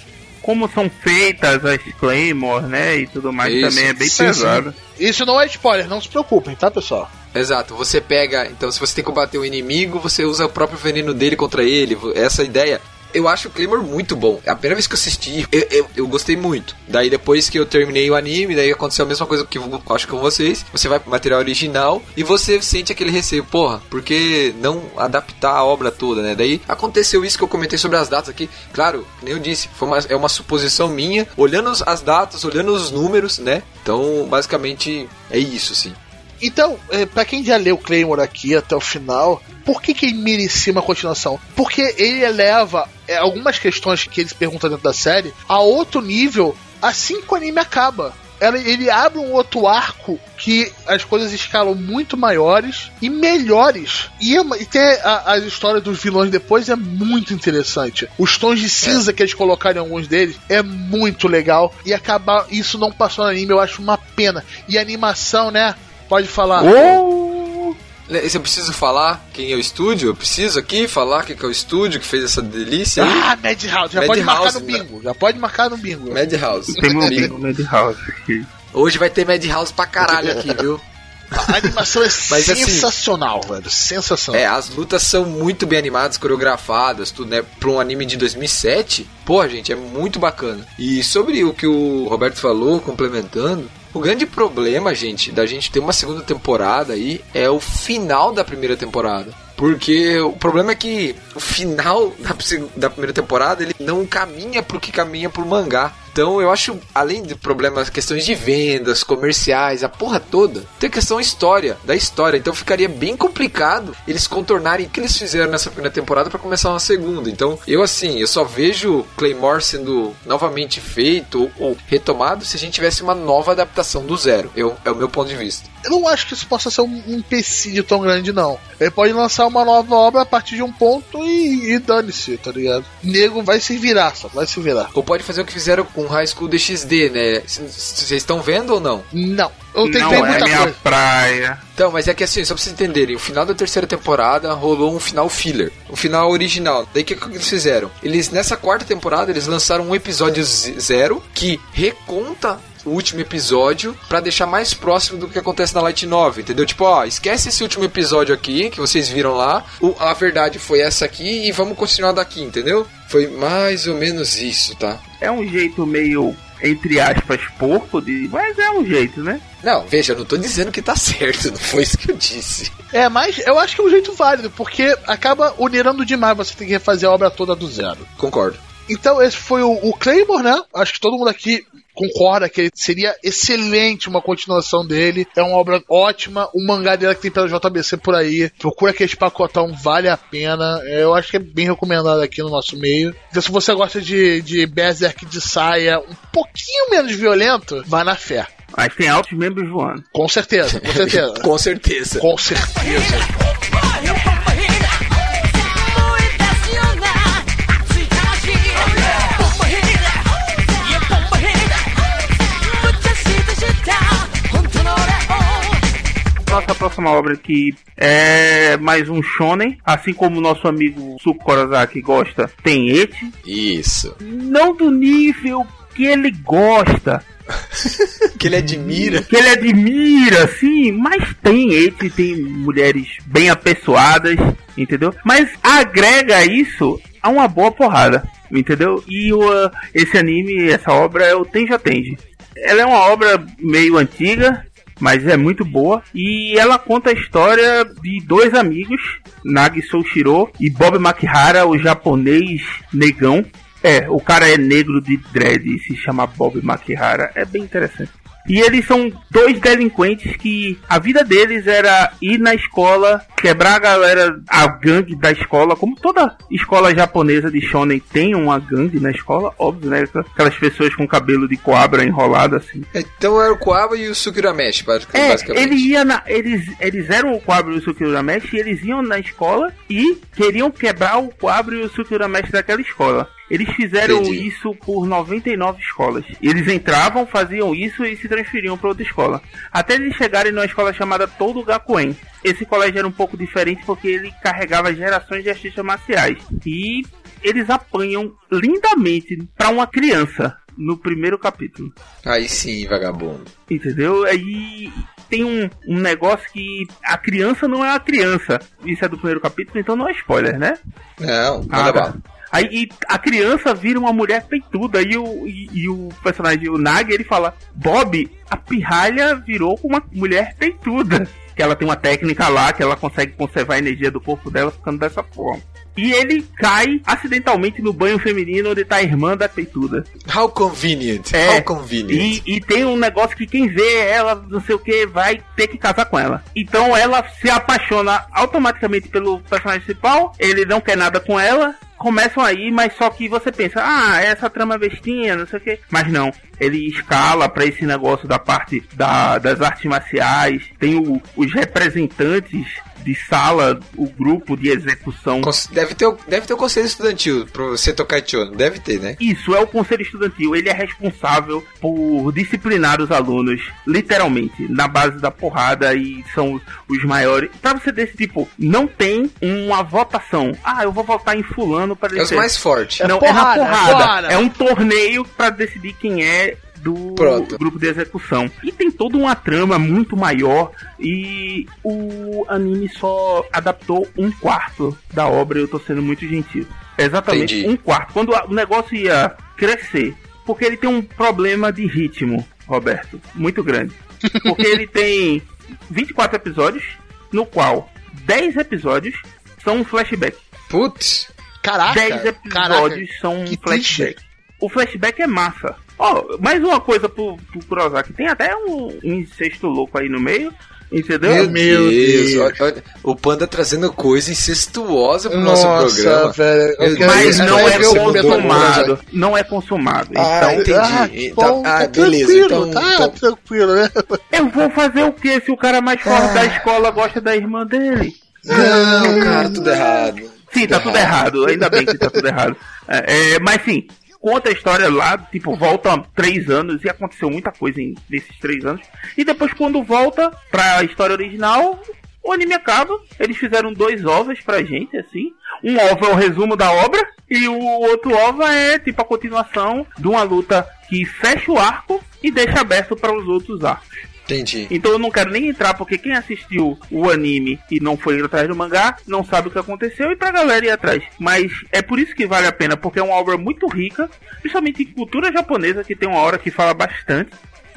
Como são feitas as Claymore, né? E tudo mais Isso. também é bem Sim, pesado. Isso não é spoiler, não se preocupem, tá, pessoal? Exato, você pega, então se você tem que combater o inimigo, você usa o próprio veneno dele contra ele, essa ideia. Eu acho o Claymore muito bom. É a primeira vez que eu assisti, eu, eu, eu gostei muito. Daí depois que eu terminei o anime, daí aconteceu a mesma coisa que eu acho com vocês. Você vai pro material original e você sente aquele receio, porra, por que não adaptar a obra toda, né? Daí aconteceu isso que eu comentei sobre as datas aqui. Claro, nem eu disse, foi uma, é uma suposição minha, olhando as datas, olhando os números, né? Então, basicamente, é isso, sim. Então, é, para quem já leu Claymore aqui até o final, por que, que ele merecia uma continuação? Porque ele eleva é, algumas questões que eles perguntam dentro da série a outro nível assim que o anime acaba. Ele abre um outro arco que as coisas escalam muito maiores e melhores. E, é e tem a, as histórias dos vilões depois é muito interessante. Os tons de cinza que eles colocaram em alguns deles é muito legal. E acabar isso não passou no anime, eu acho uma pena. E a animação, né? Pode falar. Oh! Né, Se eu preciso falar quem é o estúdio, eu preciso aqui falar quem que é o estúdio que fez essa delícia aí. Ah, Madhouse, já Madhouse, pode marcar no né? bingo. Já pode marcar no bingo. Madhouse. Temos um bingo Madhouse aqui. Hoje vai ter Madhouse pra caralho aqui, viu? A animação é Mas, assim, sensacional, velho. Sensacional. É, as lutas são muito bem animadas, coreografadas, tudo, né? Pra um anime de 2007, pô, gente, é muito bacana. E sobre o que o Roberto falou, complementando, o grande problema, gente, da gente ter uma segunda temporada aí é o final da primeira temporada. Porque o problema é que o final da, da primeira temporada ele não caminha pro que caminha pro mangá. Então eu acho, além de problemas, questões de vendas, comerciais, a porra toda, tem a questão história, da história. Então ficaria bem complicado eles contornarem o que eles fizeram nessa primeira temporada para começar uma segunda. Então eu assim, eu só vejo Claymore sendo novamente feito ou retomado se a gente tivesse uma nova adaptação do zero. Eu, é o meu ponto de vista. Eu não acho que isso possa ser um empecilho tão grande, não. Ele pode lançar uma nova obra a partir de um ponto e, e dane-se, tá ligado? Nego vai se virar, só vai se virar. Ou pode fazer o que fizeram com High School DxD, né? Vocês estão vendo ou não? Não. Eu tentei Não é muita minha coisa. praia. Então, mas é que assim, só pra vocês entenderem, o final da terceira temporada rolou um final filler, um final original. Daí o que, que eles fizeram? Eles, nessa quarta temporada, eles lançaram um episódio zero que reconta o último episódio pra deixar mais próximo do que acontece na Light Novel, entendeu? Tipo, ó, esquece esse último episódio aqui que vocês viram lá, o- a verdade foi essa aqui e vamos continuar daqui, entendeu? Foi mais ou menos isso, tá? É um jeito meio, entre aspas, porco, de... mas é um jeito, né? Não, veja, eu não tô dizendo que tá certo, não foi isso que eu disse. É, mas eu acho que é um jeito válido, porque acaba onerando demais você ter que refazer a obra toda do zero. Concordo. Então, esse foi o, o Claymore, né? Acho que todo mundo aqui concorda que seria excelente uma continuação dele. É uma obra ótima. O mangá dela que tem pela JBC por aí. Procura aquele pacotão, vale a pena. É, Eu acho que é bem recomendado aqui no nosso meio. Então, se você gosta de, de Berserk de saia um pouquinho menos violento, vá na fé. Mas tem altos membros voando. Com certeza, com certeza. Com certeza. com certeza. Nossa próxima obra aqui é mais um shonen, assim como o nosso amigo Suko Korazaki gosta, tem Eti. Isso. Não do nível que ele gosta, Que ele admira. que ele admira, sim, mas tem Eti, tem mulheres bem apessoadas, entendeu? Mas agrega isso a uma boa porrada, entendeu? E o, esse anime, essa obra é o Tenja Tenji. Ela é uma obra meio antiga, mas é muito boa. E ela conta a história de dois amigos, Nagi Soushiro e Bob Makihara, o japonês negão. É, o cara é negro de dread e se chama Bob Makihara. É bem interessante. E eles são dois delinquentes que a vida deles era ir na escola, quebrar a galera, a gangue da escola, como toda escola japonesa de shonen tem uma gangue na escola, óbvio, né? Aquelas pessoas com cabelo de coabra enrolado assim. Então era o Koaba e o Sukirameshi, basic- É, basicamente. ele ia na, eles, eles eram o Quabro e o Sukurameshi e eles iam na escola e queriam quebrar o Quabro e o Sukurameshi daquela escola. Eles fizeram Entendi. isso por 99 escolas. Eles entravam, faziam isso e se transferiam para outra escola. Até eles chegarem numa escola chamada Todo Gakuen. Esse colégio era um pouco diferente porque ele carregava gerações de artistas marciais. E eles apanham lindamente para uma criança no primeiro capítulo. Aí sim, vagabundo. Entendeu? Aí tem um, um negócio que a criança não é a criança. Isso é do primeiro capítulo, então não é spoiler, né? Não, Ah, nada tá. Aí a criança vira uma mulher peituda e o, e, e o personagem, o Nag, ele fala: Bob, a pirralha virou uma mulher peituda. Que ela tem uma técnica lá que ela consegue conservar a energia do corpo dela ficando dessa forma. E ele cai acidentalmente no banho feminino onde tá a irmã da peituda. How convenient. É, How convenient. E, e tem um negócio que quem vê ela, não sei o que, vai ter que casar com ela. Então ela se apaixona automaticamente pelo personagem principal, ele não quer nada com ela. Começam aí, mas só que você pensa, ah, essa trama bestinha, não sei o que. Mas não, ele escala pra esse negócio da parte da- das artes marciais. Tem o- os representantes de sala, o grupo de execução Deve ter, o- deve ter o conselho estudantil pro Seto Kaichon. Deve ter, né? Isso é o conselho estudantil. Ele é responsável por disciplinar os alunos, literalmente, na base da porrada e são os, maiores. Pra você desse tipo, não tem uma votação. Ah, eu vou votar em fulano para É os mais fortes. É Não, porrada, é é na porrada. porrada. É um torneio pra decidir quem é do Pronto. grupo de execução. E tem toda uma trama muito maior e o anime só adaptou um quarto da obra eu tô sendo muito gentil. Exatamente Entendi. um quarto. Quando o negócio ia crescer, porque ele tem um problema de ritmo, Roberto, muito grande. Porque ele tem 24 episódios, no qual 10 episódios são um flashback. Putz. Caraca, 10 episódios caraca, são um flashback. O flashback é massa. Ó, mais uma coisa pro, pro Kurosaki. Tem até um, um incesto louco aí no meio. Entendeu? Meu, Deus, Olha, olha, o Panda trazendo coisa incestuosa pro nosso programa. velho. Meu Mas Deus, não é consumado. Não é consumado. Ah, Então, entendi. Ah, Tá- bom, ah, tá beleza, tranquilo, então- tá então- tranquilo, né? eu vou fazer o que se o cara mais forte da escola gosta da irmã dele? Não, cara, tudo errado. Sim, tá tudo errado. Ainda bem que tá tudo errado. É, é, mas sim, conta a história lá, tipo, volta três anos e aconteceu muita coisa em, nesses três anos. E depois, quando volta pra história original, o anime acaba. Eles fizeram dois ovos pra gente, assim. Um ovo é o resumo da obra e o outro ova é tipo a continuação de uma luta que fecha o arco e deixa aberto para os outros arcos. Entendi. Então eu não quero nem entrar, porque quem assistiu o anime e não foi atrás do mangá, não sabe o que aconteceu e pra galera ir atrás. Mas é por isso que vale a pena, porque é uma obra muito rica, principalmente em cultura japonesa, que tem uma hora que fala bastante.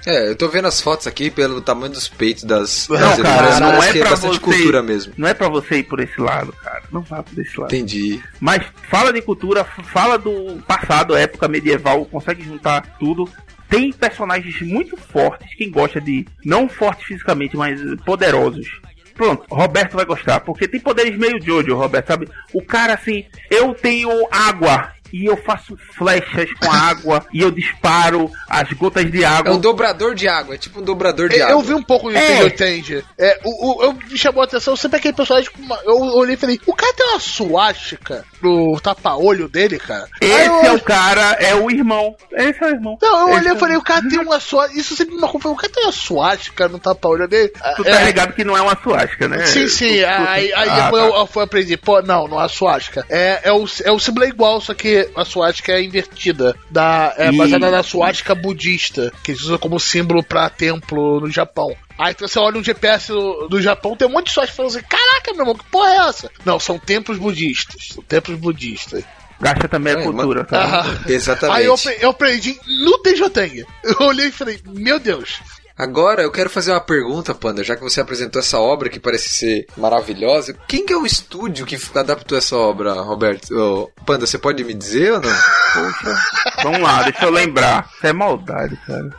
É, eu tô vendo as fotos aqui pelo tamanho dos peitos das. Não, das cara, não é que pra você. cultura mesmo. Não é pra você ir por esse lado, cara. Não vá por esse lado. Entendi. Mas fala de cultura, fala do passado, época medieval, consegue juntar tudo. Tem personagens muito fortes, quem gosta de. Não fortes fisicamente, mas poderosos. Pronto, Roberto vai gostar, porque tem poderes meio Jojo, Roberto, sabe? O cara assim, eu tenho água e eu faço flechas com a água e eu disparo as gotas de É água. um dobrador de água, é tipo um dobrador de Eu, água. vi um pouco de É. é. Tende. É, o, o, eu me chamou a atenção sempre aquele personagem com uma, Eu olhei e falei, o cara tem uma suástica no tapa-olho dele, cara. Esse eu, é o cara, é o irmão. Esse é o irmão. Não, eu Esse olhei é e falei, o cara tem uma suástica. Isso sempre me marcou. Eu falei, O cara tem uma suástica no tapa-olho dele. Tu tá É, ligado que não é uma suástica, né? Sim, sim. Aí, aí Ah, depois tá. eu, eu fui aprender, pô, não, não é a suástica. É, é, o, é o símbolo igual, só que a suástica é invertida. Da, é baseada na suástica budista, que eles usam como símbolo pra templo no Japão. Aí então, você olha um GPS do, do Japão, tem um monte de suástica falando assim, caraca, meu irmão, que porra é essa? Não, são templos budistas. São templos budistas. Gasta também a É, cultura, mano. tá? Aham. Exatamente. Aí eu, eu aprendi no Tejoteng. Eu olhei e falei, meu Deus. Agora eu quero fazer uma pergunta, Panda, já que você apresentou essa obra que parece ser maravilhosa. Quem que é o estúdio que adaptou essa obra, Roberto? Ô, Panda, você pode me dizer ou não? Poxa. Vamos lá, deixa eu lembrar. Isso é maldade, cara.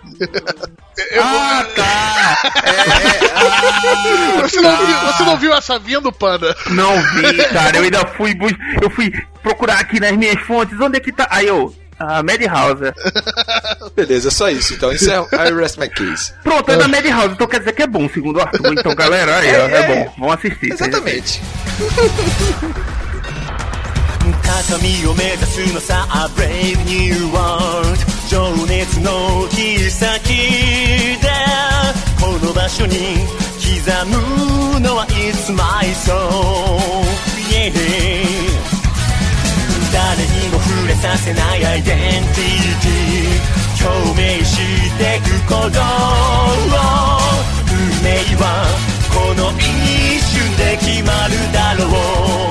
Ah, tá! você, não viu, você não viu essa vindo, Panda? Não vi, cara. Eu ainda fui eu fui procurar aqui nas minhas fontes. Onde é que tá? Aí eu. Ah, Madhouse. Beleza, só isso. Então, isso é I rest my case. Pronto, é da Madhouse. Então quer dizer que é bom, segundo o Arthur. Então, galera, aí, ó, é, bom. Vamos assistir. Exatamente. 高みを目指すのさ A brave new world 情熱の切っ先でこの場所に刻むのは It's my soul yeah 誰にも触れ させないアイデンティティ共鳴してくことを運命はこの一瞬で決まるだろう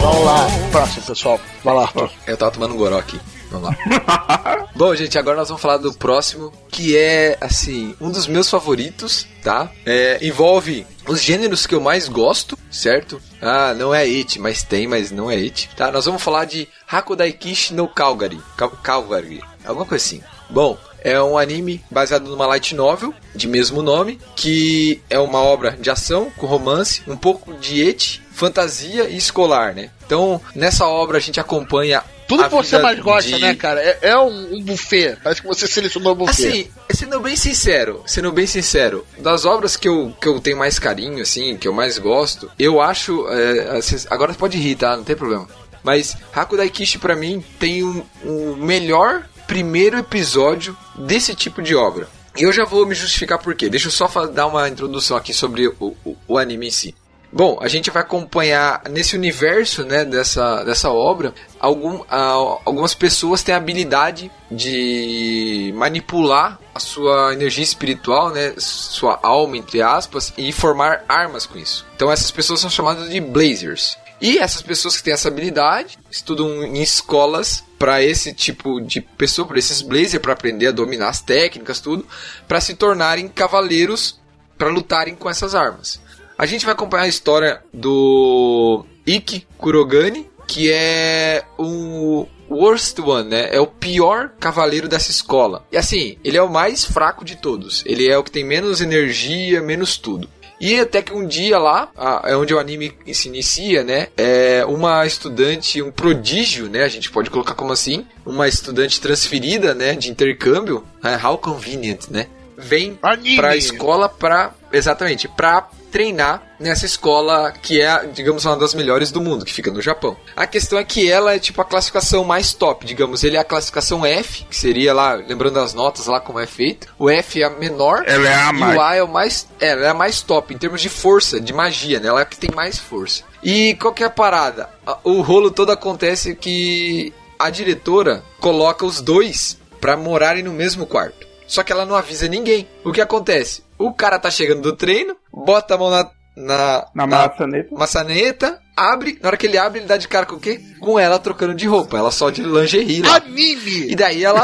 Vamos lá, próximo, pessoal. Vai lá, Arthur. Eu tava tomando um goró aqui. Vamos lá. Bom, gente, agora nós vamos falar do próximo, que é, assim, um dos meus favoritos, tá? É, envolve os gêneros que eu mais gosto, certo? Ah, não é It, mas tem, mas não é It, tá? Nós vamos falar de Hakudaikishi no Calgary. Cal Calgary, alguma coisa assim. Bom, é um anime baseado numa light novel de mesmo nome, que é uma obra de ação com romance, um pouco de et, fantasia e escolar, né? Então, nessa obra a gente acompanha Tudo a que você mais gosta, de- né, cara? É, é um, um buffet. Parece que você selecionou o buffet. Assim, sendo bem sincero, sendo bem sincero, das obras que eu, que eu tenho mais carinho, assim, que eu mais gosto, eu acho. é, assim, agora pode rir, tá? Não tem problema. Mas Hakudai Kishi pra mim tem um, um melhor primeiro episódio desse tipo de obra. E eu já vou me justificar por quê. Deixa eu só dar uma introdução aqui sobre o, o, o anime em si. Bom, a gente vai acompanhar nesse universo né, dessa, dessa obra. Algum, algumas pessoas têm a habilidade de manipular a sua energia espiritual, né, sua alma, entre aspas, e formar armas com isso. Então essas pessoas são chamadas de Blazers. E essas pessoas que têm essa habilidade estudam em escolas para esse tipo de pessoa, para esses Blazers, para aprender a dominar as técnicas, tudo, para se tornarem cavaleiros para lutarem com essas armas. A gente vai acompanhar a história do Ikki Kurogane, que é o Worst One, né? É o pior cavaleiro dessa escola. E assim, ele é o mais fraco de todos. Ele é o que tem menos energia, menos tudo. E até que um dia lá, é onde o anime se inicia, né? É uma estudante, um prodígio, né? A gente pode colocar como assim, uma estudante transferida, né? De intercâmbio. É, how convenient, né? Vem Anime. pra escola pra. Exatamente, pra treinar nessa escola que é, digamos, uma das melhores do mundo, que fica no Japão. A questão é que ela é tipo a classificação mais top, digamos, ele é a classificação F, que seria lá, lembrando as notas lá como é feito. O F é a menor Ela é a e mais. o A é o mais, é, ela é a mais top em termos de força, de magia, né? Ela é a que tem mais força. E qual que é a parada? O rolo todo acontece que a diretora coloca os dois pra morarem no mesmo quarto. Só que ela não avisa ninguém. O que acontece? O cara tá chegando do treino, bota a mão na na, Na maçaneta. maçaneta, abre, na hora que ele abre, ele dá de cara com o quê? Com ela trocando de roupa, ela só de lingerie lá. Anime! E daí ela.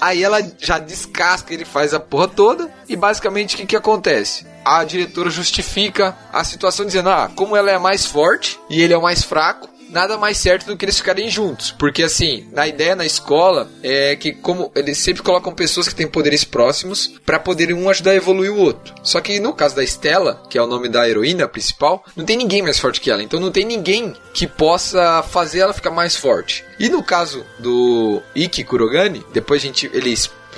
Aí ela já descasca, ele faz a porra toda. E basicamente o que, que acontece? A diretora justifica a situação dizendo: Ah, como ela é mais forte e ele é o mais fraco. Nada mais certo do que eles ficarem juntos. Porque, assim, na ideia na escola é que, como eles sempre colocam pessoas que têm poderes próximos pra poderem um ajudar a evoluir o outro. Só que no caso da Stella, que é o nome da heroína principal, não tem ninguém mais forte que ela. Então não tem ninguém que possa fazer ela ficar mais forte. E no caso do Ikki Kurogane, depois a gente ele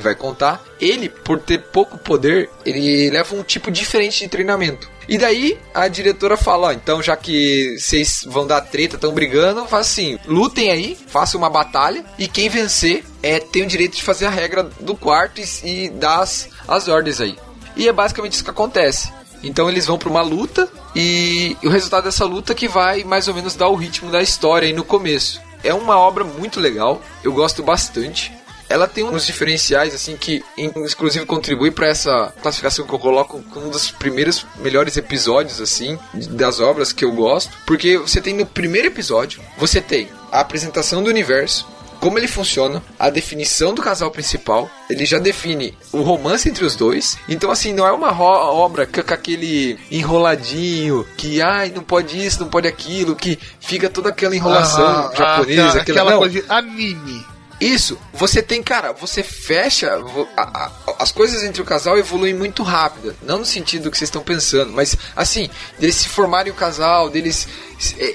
vai contar, ele por ter pouco poder, ele leva um tipo diferente de treinamento. E daí a diretora fala, ó, então já que vocês vão dar treta, estão brigando, faz assim, lutem aí, façam uma batalha e quem vencer é tem o direito de fazer a regra do quarto e, e dar as, as ordens aí. E é basicamente isso que acontece. Então eles vão para uma luta e o resultado dessa luta que vai mais ou menos dar o ritmo da história aí no começo. É uma obra muito legal, eu gosto bastante. Ela tem uns diferenciais assim que inclusive contribui para essa classificação que eu coloco como um dos primeiros melhores episódios assim das obras que eu gosto, porque você tem no primeiro episódio, você tem a apresentação do universo, como ele funciona, a definição do casal principal, ele já define o romance entre os dois. Então, assim, não é uma obra com aquele enroladinho que, ai, não pode isso, não pode aquilo, que fica toda aquela enrolação Ah, japonesa, aquela, aquela, aquela coisa de anime. Isso, você tem, cara, você fecha. a- a- as coisas entre o casal evoluem muito rápido. Não no sentido que vocês estão pensando, mas assim, deles se formarem o casal, deles.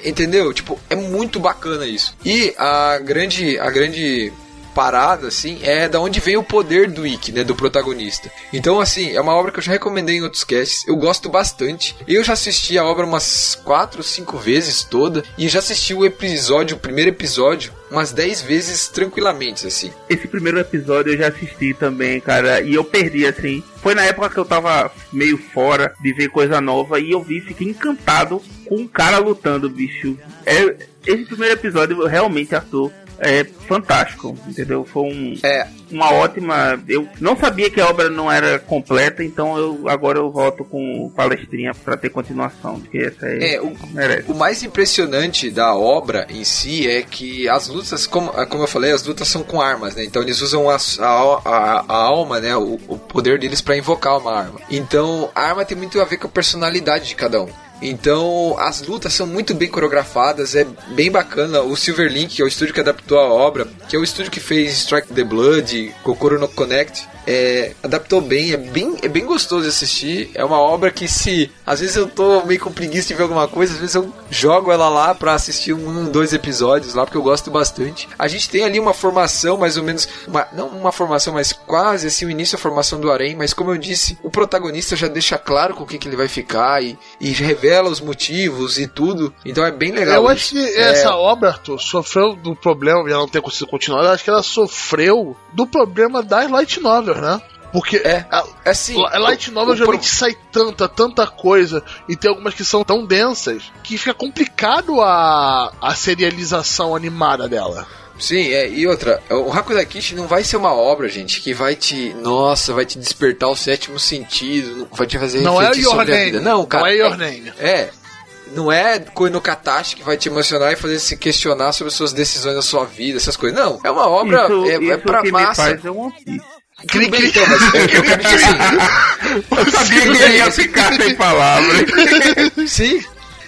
Entendeu? Tipo, é muito bacana isso. E a grande. A grande parada, assim, é da onde vem o poder do Ikki, né, do protagonista. Então, assim, é uma obra que eu já recomendei em outros casts, eu gosto bastante. Eu já assisti a obra umas 4, 5 vezes toda, e já assisti o episódio, o primeiro episódio, umas 10 vezes tranquilamente, assim. Esse primeiro episódio eu já assisti também, cara, e eu perdi, assim. Foi na época que eu tava meio fora de ver coisa nova e eu vi, fiquei encantado com um cara lutando, bicho. É, esse primeiro episódio, realmente, Arthur, é fantástico, entendeu? Foi um, É, uma ótima. Eu não sabia que a obra não era completa, então eu agora eu volto com palestrinha pra ter continuação, porque essa aí É, o- merece. O mais impressionante da obra em si é que as lutas, como, como eu falei, as lutas são com armas, né? Então eles usam a, a, a- a alma, né? O, o poder deles pra invocar uma arma. Então a arma tem muito a ver com a personalidade de cada um. Então as lutas são muito bem coreografadas, é bem bacana. O Silverlink, que é o estúdio que adaptou a obra, que é o estúdio que fez Strike the Blood, Kokoro no Connect, é, adaptou bem, é bem, é bem gostoso de assistir. É uma obra que se às vezes eu tô meio com preguiça de ver alguma coisa, às vezes eu jogo ela lá pra assistir um, dois episódios lá, porque eu gosto bastante. A gente tem ali uma formação, mais ou menos, uma- não uma formação, mas quase assim, o início da formação do Arém, mas como eu disse, o protagonista já deixa claro com o que, que ele vai ficar e, e revela os motivos e tudo. Então é bem legal. eu isso. acho que É, essa obra, Arthur, sofreu do problema de ela não ter conseguido continuar. Eu acho que ela sofreu do problema das light novels, né? Porque É. a, é assim, a light novel o- geralmente sai tanta, tanta coisa, e tem algumas que são tão densas que fica complicado a, a serialização animada dela. Sim, é, e outra, o Hakuda Kishi não vai ser uma obra, gente, que vai te, nossa, vai te despertar o sétimo sentido, vai te fazer Não é refletir Your sobre a Name. vida. Não, cara. não é Your é, Name. é, não é Koinokatashi que vai te emocionar e fazer se questionar sobre suas decisões na sua vida, essas coisas. Não, é uma obra, isso, é, é isso pra que massa. me faz é One Piece. Tudo bem, então, eu, assim, sabia que ele ia ficar sem palavras. Sim.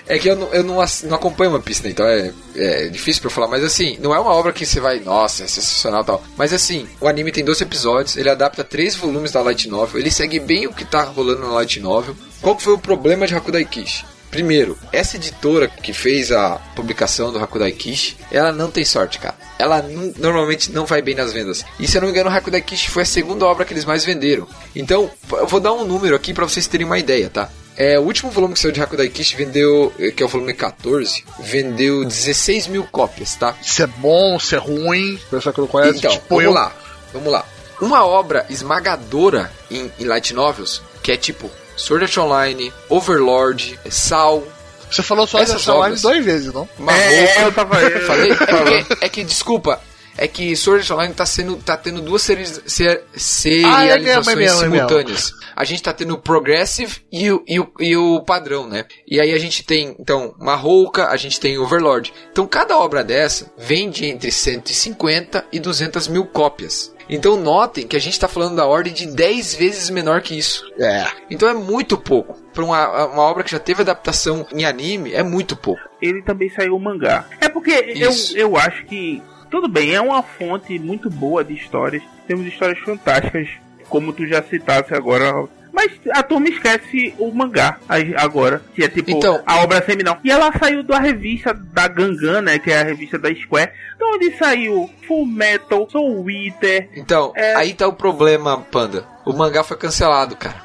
É que eu não, eu não, não acompanho One Piece, né? Então é, é difícil pra eu falar. Mas assim, não é uma obra que você vai, nossa, é sensacional e tal. Mas assim, o anime tem 12 episódios, ele adapta três volumes da Light Novel, ele segue bem o que tá rolando na Light Novel. Qual que foi o problema de Hakudai Kishi? Primeiro, essa editora que fez a publicação do Hakudai Kishi, ela não tem sorte, cara. Ela normalmente não vai bem nas vendas. E se eu não me engano, o Hakudai Kishi foi a segunda obra que eles mais venderam. Então, eu vou dar um número aqui pra vocês terem uma ideia, tá? É, o último volume que saiu de Hakudai Kishi vendeu, que é o volume 14, vendeu 16 mil cópias, tá? Se é bom, se é ruim, o pessoal que não conhece, Então, tipo vamos eu. lá, vamos lá. Uma obra esmagadora em, em light novels, que é tipo Sword Art Online, Overlord, Sal, Você falou só Essas dessa online obras. duas vezes, não? Marroco. É, eu tava- eu- Falei? É que, é que, desculpa, é que Sword Art Online tá, sendo, tá tendo duas series, ser, Ah, é mesmo, é serializações é simultâneas. A gente tá tendo o Progressive e o, e, o, e o padrão, né? E aí a gente tem, então, Marrouca, a gente tem Overlord. Então cada obra dessa vende entre 150 e 200 mil cópias. Então notem que a gente tá falando da ordem de 10 vezes menor que isso. É. Então é muito pouco. Pra uma, uma obra que já teve adaptação em anime, é muito pouco. ele também saiu o mangá. É porque eu, eu acho que. Tudo bem, é uma fonte muito boa de histórias. Temos histórias fantásticas, como tu já citaste agora. Mas a turma esquece o mangá agora, que é tipo Então- a obra seminal. E ela saiu da revista da Gangan, né? Que é a revista da Square. Então onde saiu Full Metal, Soul Eater. Então, É. aí tá o problema, Panda. O mangá foi cancelado, cara.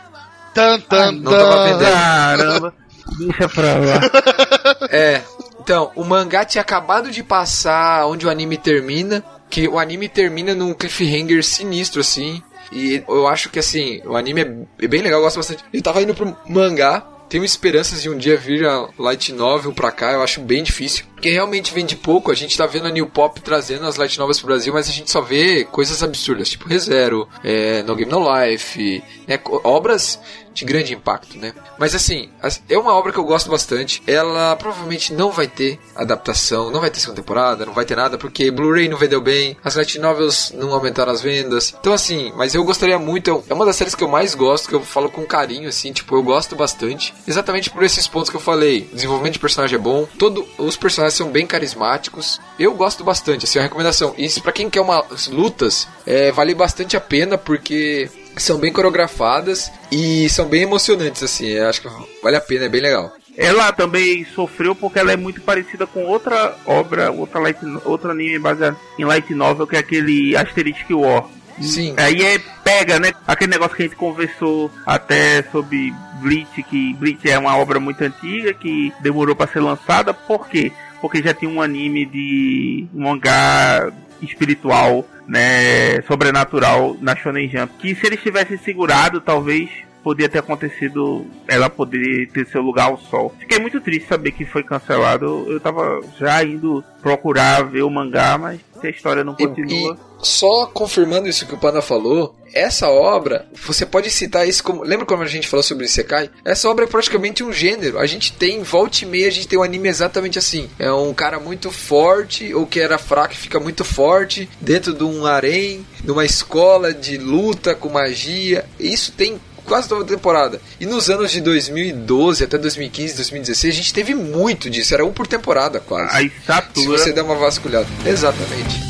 Tan, tan, não tava vendendo. Caramba, deixa pra lá. É. Então, o mangá tinha acabado de passar onde o anime termina. Que o anime termina num cliffhanger sinistro, assim. E eu acho que, assim, o anime é bem legal, eu gosto bastante. Ele tava indo pro mangá. Tenho esperanças de um dia vir a Light Novel pra cá, eu acho bem difícil. Porque realmente vende pouco, a gente tá vendo a New Pop trazendo as Light Novels pro Brasil, mas a gente só vê coisas absurdas, tipo ReZero, é, No Game No Life, né, obras de grande impacto, né? Mas assim, as- é uma obra que eu gosto bastante. Ela provavelmente não vai ter adaptação, não vai ter segunda temporada, não vai ter nada, porque Blu-ray não vendeu bem, as light novels não aumentaram as vendas. Então assim, mas eu gostaria muito, é uma das séries que eu mais gosto, que eu falo com carinho, assim, tipo, eu gosto bastante. Exatamente por esses pontos que eu falei. Desenvolvimento de personagem é bom, todos os personagens são bem carismáticos. Eu gosto bastante, assim, é uma recomendação. E pra quem quer umas lutas, é, vale bastante a pena, porque são bem coreografadas e são bem emocionantes, assim. Eu acho que vale a pena, é bem legal. Ela também sofreu porque ela é muito parecida com outra obra, outra light, outro anime baseado em light novel, que é aquele Asterisk War. Sim. Aí é pega, né? Aquele negócio que a gente conversou até sobre Bleach, que Bleach é uma obra muito antiga, que demorou para ser lançada. Por quê? Porque já tinha um anime de um mangá espiritual, né, sobrenatural na Shonen Jump. Que se eles tivessem segurado, talvez podia ter acontecido ela poderia ter seu lugar ao sol. Fiquei muito triste saber que foi cancelado. Eu tava já indo procurar ver o mangá, mas se a história não E, continua. e só confirmando isso que o Panda falou, essa obra, você pode citar isso como. Lembra quando a gente falou sobre Isekai? Essa obra é praticamente um gênero. A gente tem, volta e meia, a gente tem um anime exatamente assim. É um cara muito forte, ou que era fraco e fica muito forte, dentro de um harém, numa escola de luta com magia. Isso tem quase toda a temporada. E nos anos de 2012 até 2015, 2016, a gente teve muito disso. Era um por temporada quase. A Se estatura. você der uma vasculhada. Exatamente.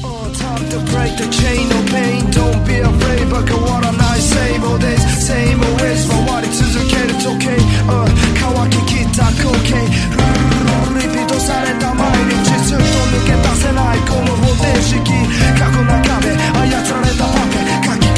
Time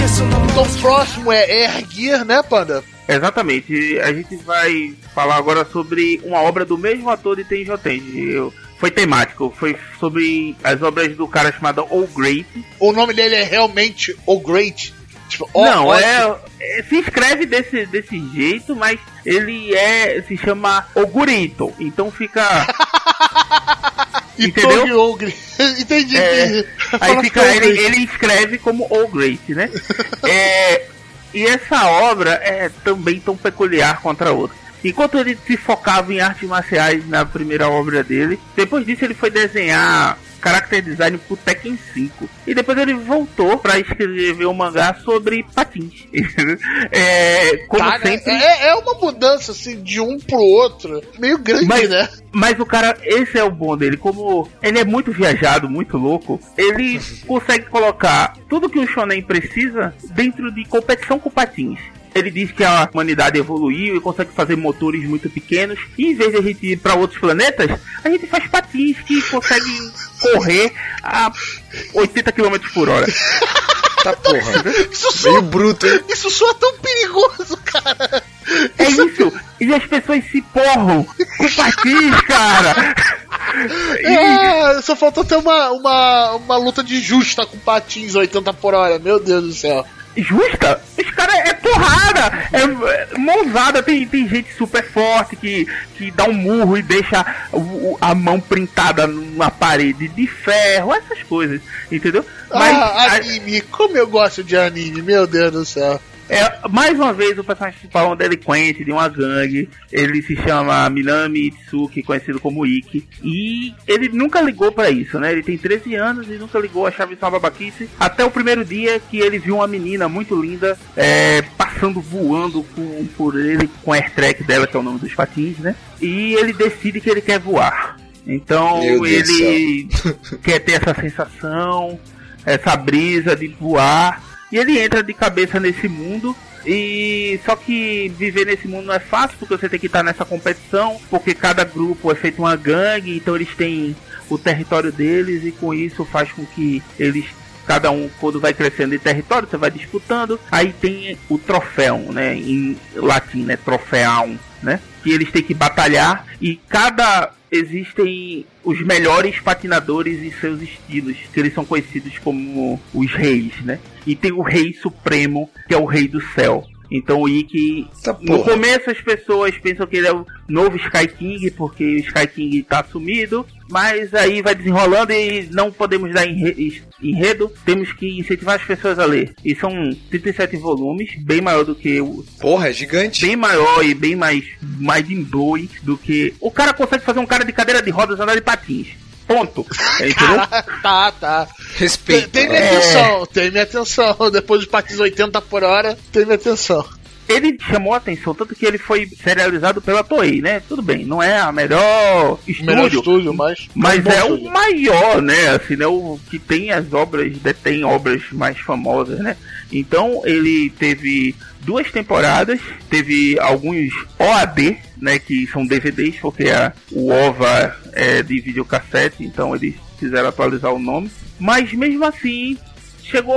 o nome. Então o próximo é, é erguer, né, Panda? Exatamente. A gente vai falar agora sobre uma obra do mesmo ator de Tenjotenge. Eu foi temático, foi sobre as obras do cara chamado O Great. O nome dele é realmente O Great. Tipo, o Não. É, é, se escreve desse, desse jeito, mas ele é se chama O Ogurito. Então fica E entendeu? Ogre. Entendi. É, entendi. Aí fica, ele, ele escreve como O Great, né? É, e essa obra é também tão peculiar contra a outra. Enquanto ele se focava em artes marciais na primeira obra dele, depois disso ele foi desenhar character design pro Tekken 5. E depois ele voltou pra escrever um mangá sobre patins. é, como Tá, né? sempre. é, é uma mudança assim de um pro outro, meio grande, Mas- né? Mas o cara, esse é o bom dele. Como ele é muito viajado, muito louco, ele consegue colocar tudo que o Shonen precisa dentro de competição com patins. Ele diz que a humanidade evoluiu e consegue fazer motores muito pequenos. E em vez de a gente ir para outros planetas, a gente faz patins que conseguem correr a 80 km por hora. Tá porra. Isso Meio soa, bruto, hein? isso soa tão perigoso, cara. É isso! E as pessoas se porram com patins, cara! E- É, só faltou ter uma, uma, uma luta de justa com patins 80 por hora, meu Deus do céu. Justa. Os caras é porrada, é, é mãozada. Tem, tem gente super forte que, que dá um murro e deixa a mão printada numa parede de ferro, essas coisas, entendeu? Mas ah, a- anime, como eu gosto de anime, meu Deus do céu. É, mais uma vez o personagem principal é um delinquente de uma gangue. Ele se chama Minami Itsuki, conhecido como Ikki. E ele nunca ligou pra isso, né? Ele tem 13 anos e nunca ligou, achava isso uma babaquice. Até o primeiro dia que ele viu uma menina muito linda é, passando voando com, por ele com a airtrack dela, que é o nome dos patins, né? E ele decide que ele quer voar. Então ele quer ter essa sensação, essa brisa de voar. E ele entra de cabeça nesse mundo. E só que viver nesse mundo não é fácil, porque você tem que estar nessa competição, porque cada grupo é feito uma gangue, então eles têm o território deles e com isso faz com que eles cada um quando vai crescendo de território, você vai disputando, aí tem o troféu, né, em latim, né, troféum, né, que eles têm que batalhar e cada existem os melhores patinadores e seus estilos, que eles são conhecidos como os reis, né? E tem o rei supremo, que é o rei do céu. Então o Ikki no começo as pessoas pensam que ele é o novo Sky King, porque o Sky King tá sumido, mas aí vai desenrolando e não podemos dar enre- enredo, temos que incentivar as pessoas a ler. E são 37 volumes, bem maior do que o. Porra, é gigante. Bem maior e bem mais mais blowing do que. O cara consegue fazer um cara de cadeira de rodas andar de patins. Ponto. É, entendeu? tá, tá. Tem, Respeito. tem minha É. atenção, tem minha atenção. Depois dos patins 80 por hora, tem minha atenção. Ele chamou a atenção, tanto que ele foi serializado pela Toei, né? Tudo bem, não é a melhor estúdio, Melhor estúdio, mas. mas é estúdio. o maior, né? Assim, né? O que tem as obras, detém obras mais famosas, né? Então ele teve duas temporadas, teve alguns OAD, né? Que são DVDs, porque a, o OVA é de videocassete, então eles quiseram atualizar o nome. Mas mesmo assim, chegou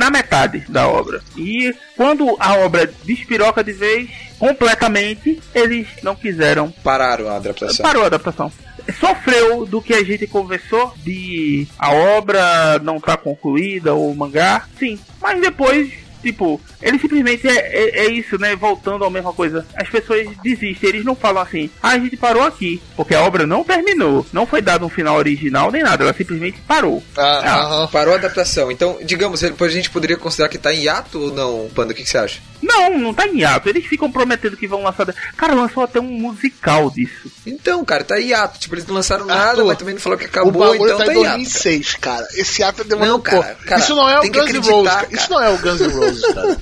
na metade da obra. E quando a obra despiroca de vez, completamente, eles não quiseram Pararam a adaptação. Parou a adaptação. Sofreu do que a gente conversou de a obra não tá concluída ou o mangá, sim. Mas depois, tipo, ele simplesmente é, é, é isso, né? Voltando à mesma coisa. As pessoas desistem, eles não falam assim, ah, a gente parou aqui, porque a obra não terminou, não foi dado um final original nem nada, ela simplesmente parou. Ah, Ah, aham. Parou a adaptação. Então, digamos, depois a gente poderia considerar que tá em hiato ou não, Panda? O que, que você acha? Não, não tá em hiato. Eles ficam prometendo que vão lançar. Cara, lançou até um musical disso. Então, cara, tá em hiato. Tipo, eles não lançaram nada, Arthur, mas também não falou que o acabou, bagulho então tá tá em em hiato. cara. 2006, cara. Esse ato demorou Não, um pouco. cara, cara, Isso não é o Guns N' Roses. cara. cara. Isso não é o Guns N' Roses, cara.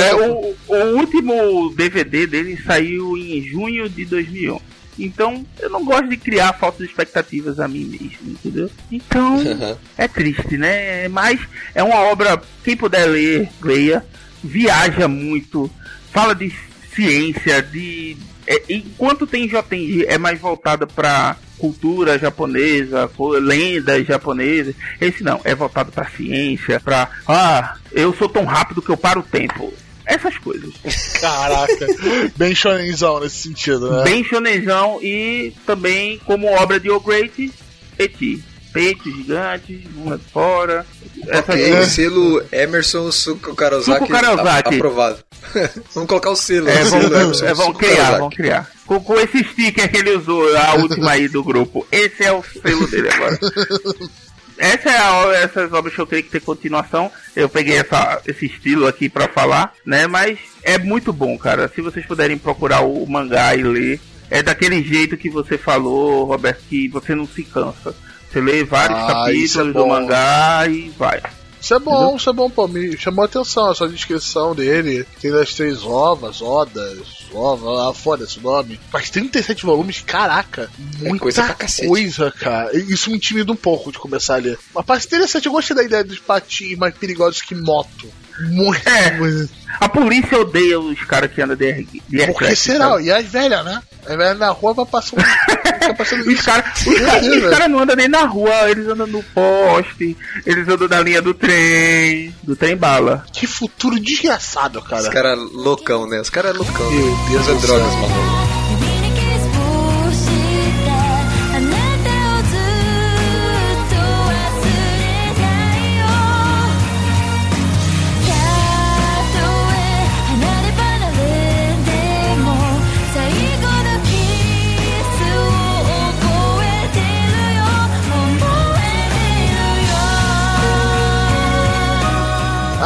É, o, o último DVD dele saiu em junho de 2011. Então, eu não gosto de criar falsas expectativas a mim mesmo, entendeu? Então, Aham. é triste, né? Mas é uma obra, quem puder ler, leia. Viaja muito, fala de ciência, de. É, enquanto tem Jotenji é mais voltada pra cultura japonesa, lendas japonesas. Esse não, é voltado pra ciência, pra. Ah, eu sou tão rápido que eu paro o tempo. Essas coisas. Caraca. Bem shonenzão nesse sentido, né? Bem shonenzão e também como obra de O Great, Eti. Peitos gigantes, bunda de fora. Essas Ok, coisas. selo Emerson Suko Karozaki, Karozaki. aprovado. vamos colocar o selo. É, o vão, selo Emerson é, Suko criar, Karozaki. vão criar. Com, com esse sticker que ele usou, a última aí do grupo. Esse é o selo dele agora. Essa é a, obra- essas obras que eu creio que tem continuação. Eu peguei essa, esse estilo aqui pra falar, né? Mas é muito bom, cara. Se vocês puderem procurar o mangá e ler, é daquele jeito que você falou, Roberto, que você não se cansa. Você lê vários Ah, isso é capítulos do mangá e vai. Isso é bom, isso é bom, pô. Me chamou a atenção essa descrição dele. Tem das três ovas, odas, ova, ah, foda-se o nome. Faz 37 volumes, caraca. Muita coisa pra cacete. coisa, cara. Isso me intimida um pouco de começar a ler. Mas parece interessante, eu gostei da ideia dos patins mais perigosos que moto. Muito, É. A polícia odeia os caras que andam de, R- de Por que aircraft, será? sabe? E as velhas, né? As velhas na rua vai um. passando Os caras os cara, os cara não andam nem na rua, eles andam no poste, eles andam na linha do trem, do trem bala. Que futuro desgraçado, Os cara. caras loucão, né? Os caras é loucão. Meu Deus céu. drogas, mano.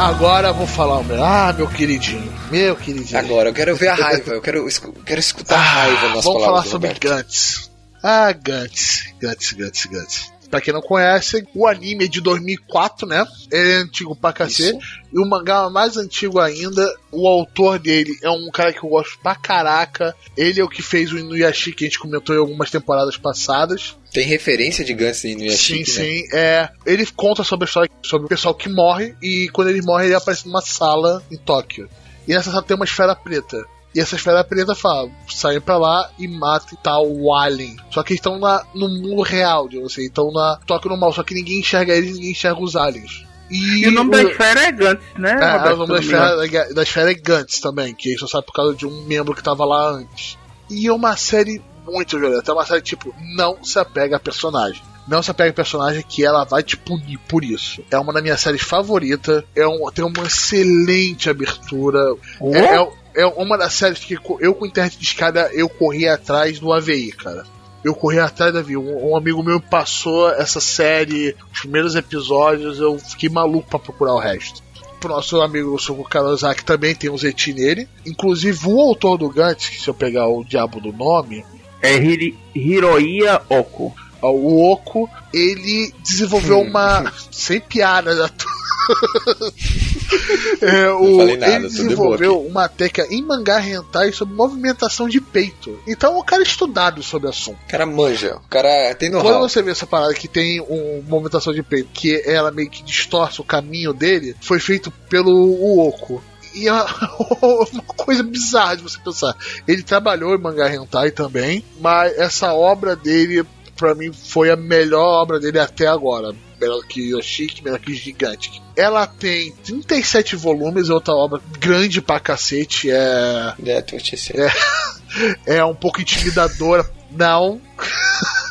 Agora eu vou falar o meu. Ah, meu queridinho. Meu queridinho. Agora, eu quero ver a raiva. Eu quero, quero escutar a raiva nas Ah, Vamos falar sobre Roberto. Gantz. Ah, Gantz. Gantz, Gantz, Gantz. Pra quem não conhece, o anime é de 2004, né? Ele é antigo pra cacete. Isso. E o mangá mais antigo ainda, o autor dele é um cara que eu gosto pra caraca. Ele é o que fez o Inuyasha que a gente comentou em algumas temporadas passadas. Tem referência de Guns no sim, Yashiki, né? sim. É, ele conta sobre a história sobre o pessoal que morre e quando ele morre ele aparece numa sala em Tóquio. E nessa sala tem uma esfera preta. E essa esfera preta fala, saem pra lá e matam tal o alien. Só que eles estão no mundo real, digamos assim, estão na Tóquio normal, só que ninguém enxerga eles, ninguém enxerga os aliens. E o nome da esfera é Gantz, né? é, Roberto, o nome da esfera, da esfera é Gantz também, que isso sabe por causa de um membro que tava lá antes. E é uma série muito violenta, é uma série tipo, não se apega a personagem. Não se apega a personagem que ela vai te punir por isso. É uma das minhas séries favoritas, é um, tem uma excelente abertura. Oh? É, é, é uma das séries que eu com internet de escada eu corri atrás do AVI, cara. Eu corri atrás da AVI. Um, um amigo meu me passou essa série, os primeiros episódios, eu fiquei maluco pra procurar o resto. Pro nosso amigo Suko Karozaki também tem um Zeti nele. Inclusive o autor do Gantz, que se eu pegar o diabo do nome, É Hiri, Hiroia Oko. o Oko, ele desenvolveu uma. sem piada, né? É, o, falei nada, ele desenvolveu uma técnica em mangá hentai sobre movimentação de peito. Então é um cara estudado sobre o assunto. O cara manja. O cara tem Quando know-how. você vê essa parada que tem uma movimentação de peito, que ela meio que distorce o caminho dele, foi feito pelo Uoko. E é uma coisa bizarra de você pensar. Ele trabalhou em mangá hentai também, mas essa obra dele, pra mim, foi a melhor obra dele até agora. Melhor que Yoshiki, melhor que Gigantic. Ela tem 37 volumes, é outra obra grande pra cacete. É É, dizendo. é um pouco intimidadora. Não.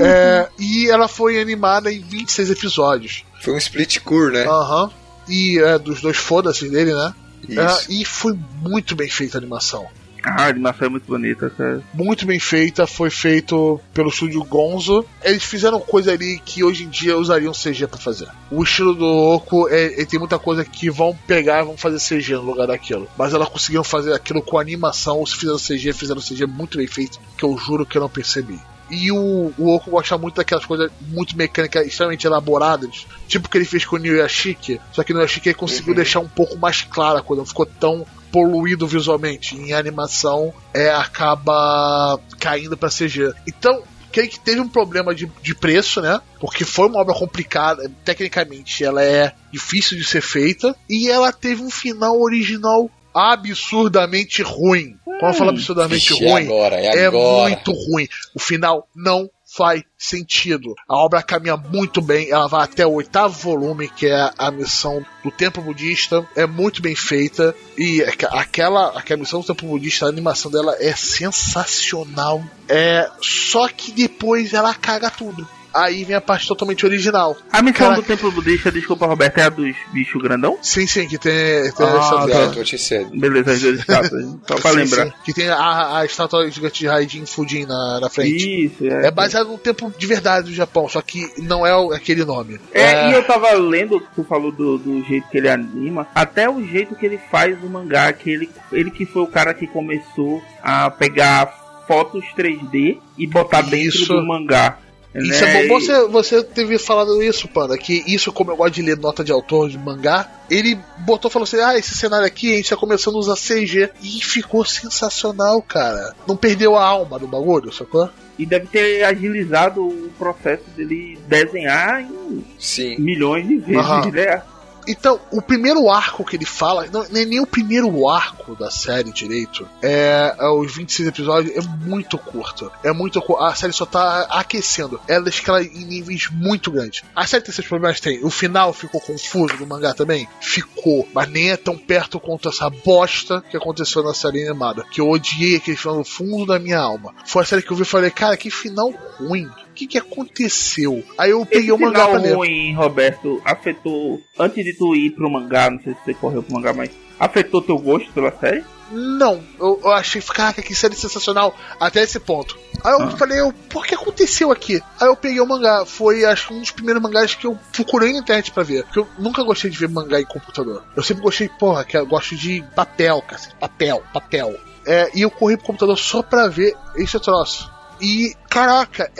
É, e ela foi animada em 26 episódios. Foi um split cur, né? Aham. E é dos dois foda-se dele, né? Isso. É, e foi muito bem feita a animação. Ah, a animação é muito bonita, sério. Muito bem feita, foi feito pelo estúdio Gonzo. Eles fizeram coisa ali que hoje em dia usariam CG pra fazer. O estilo do Oco, é, ele tem muita coisa que vão pegar e vão fazer CG no lugar daquilo. Mas elas conseguiram fazer aquilo com animação, ou se fizeram CG, fizeram CG muito bem feito, que eu juro que eu não percebi. E o, o Oco gosta muito daquelas coisas muito mecânicas, extremamente elaboradas. Tipo o que ele fez com o Nuyashiki. Só que no Nuyashiki ele conseguiu deixar um pouco mais clara a coisa, não ficou tão poluído visualmente. Em animação, é, acaba caindo pra CG. Então, creio que teve um problema de, de preço, né? Porque foi uma obra complicada, tecnicamente ela é difícil de ser feita. E ela teve um final original absurdamente ruim. Quando eu falo absurdamente Vixe, é ruim, agora, é é agora. muito ruim. O final não faz sentido. A obra caminha muito bem, ela vai até o oitavo volume, que é a missão do Templo Budista, é muito bem feita. E aque- aquela, aquela missão do Templo Budista, a animação dela é sensacional. É só que depois ela caga tudo. Aí vem a parte totalmente original. A missão Caraca. do templo budista, desculpa, Roberto, é a dos bichos grandão? Sim, sim, que tem. tem Ah, essa- É, tô te dizendo. Beleza, as duas estátuas. Só pra sim, lembrar. sim, que tem a, a estátua gigante de Raijin Fujin na, na frente. Isso, é. É baseado no tempo de verdade do Japão, só que não é o- aquele nome. É, e eu tava lendo, tu falou do, do jeito que ele anima, até o jeito que ele faz o mangá, que ele, ele que foi o cara que começou a pegar fotos 3D e botar dentro Isso. do mangá. Isso né? é bom você, você teve falado isso, Panda, que isso, como eu gosto de ler nota de autor de mangá, ele botou falou assim: ah, esse cenário aqui a gente tá começando a usar CG. E ficou sensacional, cara. Não perdeu a alma do bagulho, sacou? E deve ter agilizado o processo dele desenhar em Sim. milhões de vezes, Aham. né? Então, o primeiro arco que ele fala, não nem, nem o primeiro arco da série direito, é, é os 26 episódios, é muito curto. É muito A série só tá aquecendo. Ela escala em níveis muito grandes. A série tem seus problemas? Tem. O final ficou confuso no mangá também? Ficou. Mas nem é tão perto quanto essa bosta que aconteceu na série animada. Que eu odiei aquele final no fundo da minha alma. Foi a série que eu vi e falei, cara, que final ruim. O que, que aconteceu? Aí eu peguei Esse o mangá pra ler. ruim, Roberto, afetou. Antes de tu ir pro mangá, não sei se você correu pro mangá, mas afetou teu gosto pela série? Não, eu, eu achei, caraca, que série sensacional até esse ponto. Aí eu Ah. falei, eu, por que aconteceu aqui? Aí eu peguei o mangá, foi acho que um dos primeiros mangás que eu procurei na internet pra ver. Porque eu nunca gostei de ver mangá em computador. Eu sempre gostei, porra, que eu gosto de papel, cara, papel, papel. É, e eu corri pro computador só pra ver esse troço. E, caraca,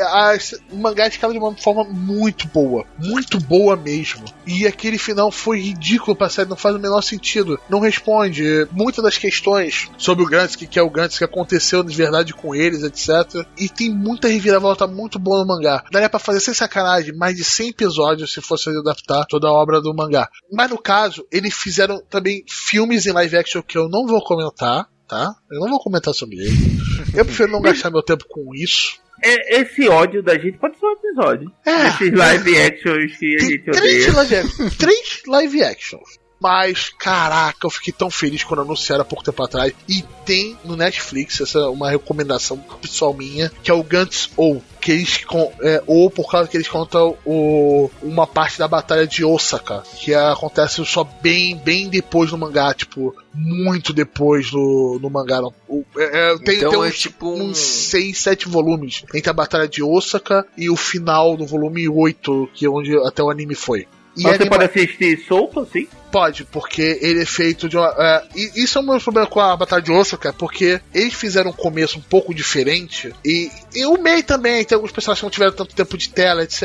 o mangá escala de uma forma muito boa. Muito boa mesmo. E aquele final foi ridículo pra série, não faz o menor sentido. Não responde muitas das questões sobre o Gantz, que é o Gantz, que aconteceu de verdade com eles, etc. E tem muita reviravolta muito boa no mangá. Daria pra fazer sem sacanagem mais de 100 episódios se fosse adaptar toda a obra do mangá. Mas no caso, eles fizeram também filmes em live action que eu não vou comentar. Tá? Eu não vou comentar sobre ele. Eu prefiro não gastar meu tempo com isso. É, esse ódio da gente pode ser um episódio. É. Esses live actions que a gente três odeia. live, action, três live actions. Mas, caraca, eu fiquei tão feliz quando anunciaram há pouco tempo atrás. E tem no Netflix, essa é uma recomendação pessoal minha, que é o Gantz ou. Que eles é, ou por causa que eles contam o, uma parte da batalha de Osaka, que acontece só bem, bem depois do mangá, tipo, muito depois do, do mangá. O- é, é, tem, Então tem é uns, tipo um- uns 6, 7 volumes entre a batalha de Osaka e o final do volume 8, que é onde até o anime foi. E Mas a você anima- pode assistir solto, assim? Pode, porque ele é feito de uma. é, isso é o meu problema com a Batalha de Osaka, porque eles fizeram um começo um pouco diferente. E, e o Mei também, tem alguns personagens que não tiveram tanto tempo de tela, etc.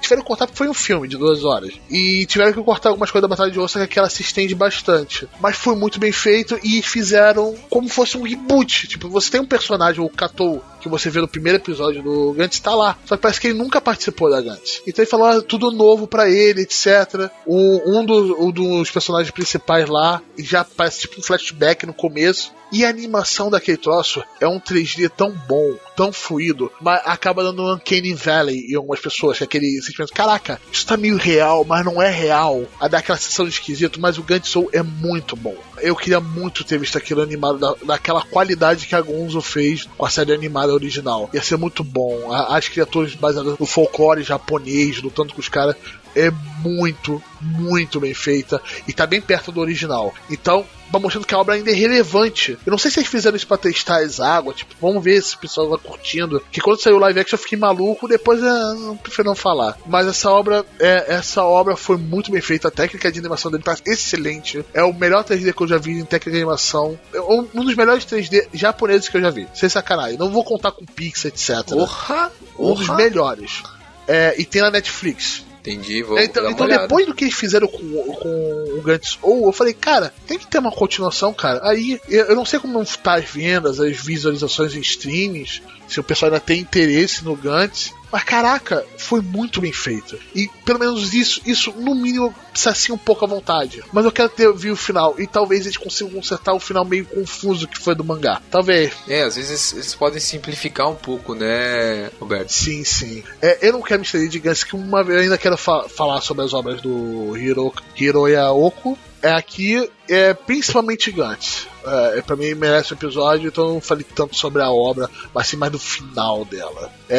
Tiveram que cortar porque foi um filme de duas horas. E tiveram que cortar algumas coisas da Batalha de Osaka que ela se estende bastante. Mas foi muito bem feito e fizeram como fosse um reboot. Tipo, você tem um personagem, o Katou, que você vê no primeiro episódio do Gantz, tá lá. Só que parece que ele nunca participou da Gantz. Então ele falou ah, tudo novo pra ele, etc. O, um, dos, um dos personagens principais lá já parece tipo um flashback no começo. E a animação daquele troço é um 3D tão bom, tão fluido, mas acaba dando um Uncanny Valley em algumas pessoas, que é aquele sentimento, caraca, isso tá meio real, mas não é real. A dá aquela sensação de esquisito, mas o Gun Soul é muito bom. Eu queria muito ter visto aquilo animado da, daquela qualidade que a Gonzo fez com a série animada original. Ia ser muito bom. A- as criaturas baseadas no folclore japonês, lutando com os caras, é muito, muito bem feita e tá bem perto do original. Então, tá mostrando que a obra ainda é relevante. Eu não sei se eles fizeram isso pra testar as águas, tipo, vamos ver se o pessoal vai curtindo. Que quando saiu o live action eu fiquei maluco, depois é, não prefiro não falar. Mas essa obra, é, essa obra foi muito bem feita, a técnica de animação dele tá excelente. É o melhor 3D que eu já vi em técnica de animação. É um um dos melhores 3D japoneses que eu já vi. Sem sacanagem. Não vou contar com Pixar, etc. Porra! um dos melhores. É, e tem na Netflix. Entendi, vou Então, uma então olhada. depois do que eles fizeram com, com o Gantz ou eu falei, cara, tem que ter uma continuação, cara. Aí eu, eu não sei como tá as vendas, as visualizações em streamings, se o pessoal ainda tem interesse no Gantz. Mas caraca, foi muito bem feito. E pelo menos isso, isso no mínimo sacia um pouco à vontade. Mas eu quero ter ver o final. E talvez eles consigam consertar o final meio confuso que foi do mangá. Talvez. É, às vezes eles podem simplificar um pouco, né, Roberto? Sim, sim. É, eu não quero me estender de Gantz, que uma vez eu ainda quero fa- falar sobre as obras do Hiro, Hiroya Oko. É aqui, é principalmente Gantz. É, pra mim merece um episódio, então eu não falei tanto sobre a obra, mas sim mais do final dela. É,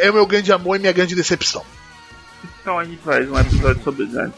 é, é- é o meu grande amor e minha grande decepção. Então a gente faz um episódio sobre Gantz.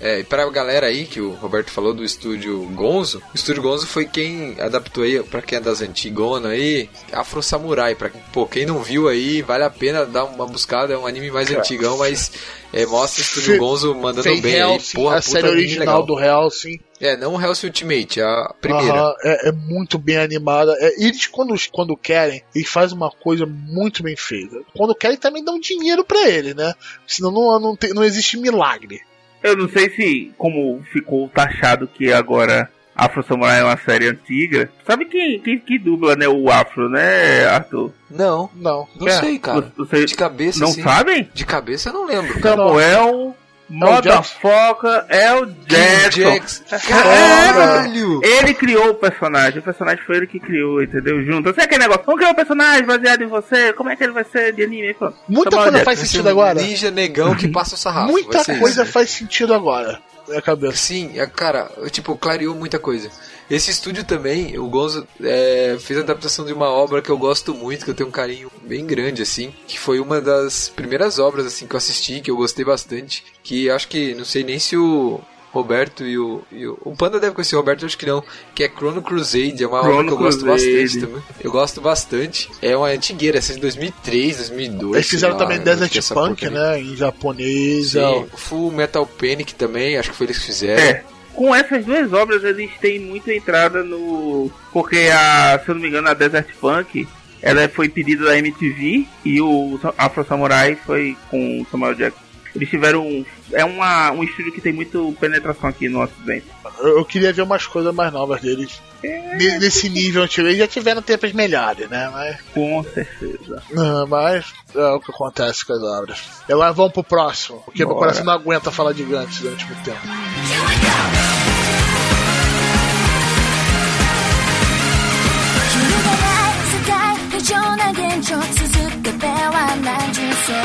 É, e pra galera aí que o Roberto falou do estúdio Gonzo, o estúdio Gonzo foi quem adaptou aí, pra quem é das antigonas aí, Afro Samurai. Pra pô, quem não viu aí, vale a pena dar uma buscada, é um anime mais antigão, mas é, mostra o estúdio Gonzo mandando Fez bem aí. Porra, a puta série original legal. do Hellsing. É, não o Hellsing Ultimate, a primeira. É, é muito bem animada. É, eles, quando, quando querem, eles fazem uma coisa muito bem feita. Quando querem, também dão dinheiro pra ele, né? Senão não, não, tem, não existe milagre. Eu não sei se, como ficou taxado que agora Afro Samurai é uma série antiga. Sabe quem, quem que dubla, né, o Afro, né, Arthur? Não, Não. não É. sei, cara. Você De cabeça, não assim, sabem? De cabeça eu não lembro. Samuel, Motherfucker, é o Jackson. Caralho! Ele criou o personagem, o personagem foi ele que criou, entendeu? Junto. Sabe aquele negócio? Vamos criar um personagem baseado em você? Como é que ele vai ser de anime? Muita coisa Jackson. faz sentido um agora. Ninja negão que passa o sarrafo. Muita coisa isso, faz sentido agora. Na minha cabeça. Sim, é, cara, tipo, clareou muita coisa. Esse estúdio também, o Gonzo é, fez a adaptação de uma obra que eu gosto muito, que eu tenho um carinho bem grande, assim, que foi uma das primeiras obras, assim, que eu assisti, que eu gostei bastante, que acho que, não sei nem se o Roberto e o, e o... o Panda deve conhecer o Roberto, acho que não, que é Chrono Crusade, é uma obra Chrono que eu gosto Crusade. bastante também. Eu gosto bastante. É uma antigueira, essa é de 2003, 2002, Eles fizeram lá, também Desert Punk, né? Em japonês. é Sim, Full Metal Panic também, acho que foi eles que fizeram. É. Com essas duas obras eles têm muita entrada no. Porque a, se eu não me engano, a Desert Punk ela foi pedida da MTV e o Afro Samurai foi com o Samuel Jackson. Eles tiveram. um- É uma, um estúdio que tem muito penetração aqui no Ocidente. Eu, eu queria ver umas coisas mais novas deles. Ne- Nesse nível antigo. Eles já tiveram tempos melhores, né? Mas, Com certeza. ah, mas é o que acontece com as obras. E agora vamos pro próximo. Porque meu Bora. coração não aguenta falar de Gantz durante muito tempo. な現状続けては何十層イ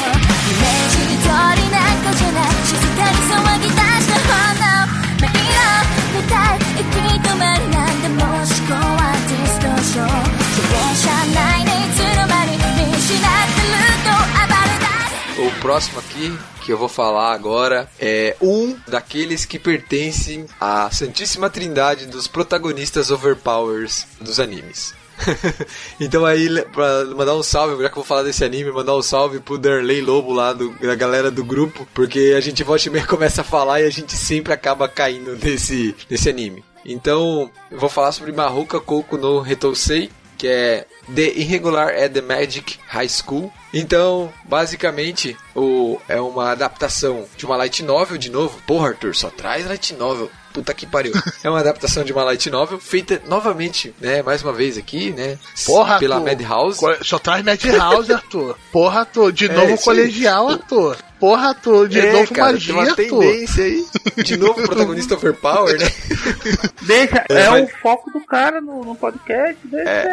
メージ通りなんかじゃない静かに騒ぎ出した炎迷路みたい行き止まりなんでも思考はディストーション自転車内にいつの間に見失ってると暴れ出す O próximo aqui que eu vou falar agora é um daqueles que pertencem à Santíssima Trindade dos protagonistas overpowers dos animes. então aí, pra mandar um salve, já que eu vou falar desse anime, mandar um salve pro Derley Lobo lá, do, da galera do grupo, porque a gente volta e meia começa a falar e a gente sempre acaba caindo nesse, nesse anime. Então, eu vou falar sobre Maruka Kouko no Retousei, que é The Irregular at the Magic High School. Então, basicamente, o, é uma adaptação de uma light novel de novo. Porra, Arthur, só traz light novel. Puta que pariu. É uma adaptação de uma light novel feita novamente, né, mais uma vez aqui, né, Porra, pela Arthur. Madhouse. Só traz Madhouse, Arthur. Porra, Arthur. De É, novo colegial, Arthur. Porra, Arthur. De é, novo cara, magia, tem uma Arthur. tendência aí. De novo protagonista overpower, né? Deixa, É, é, mas- o foco do cara no, no podcast. Deixa.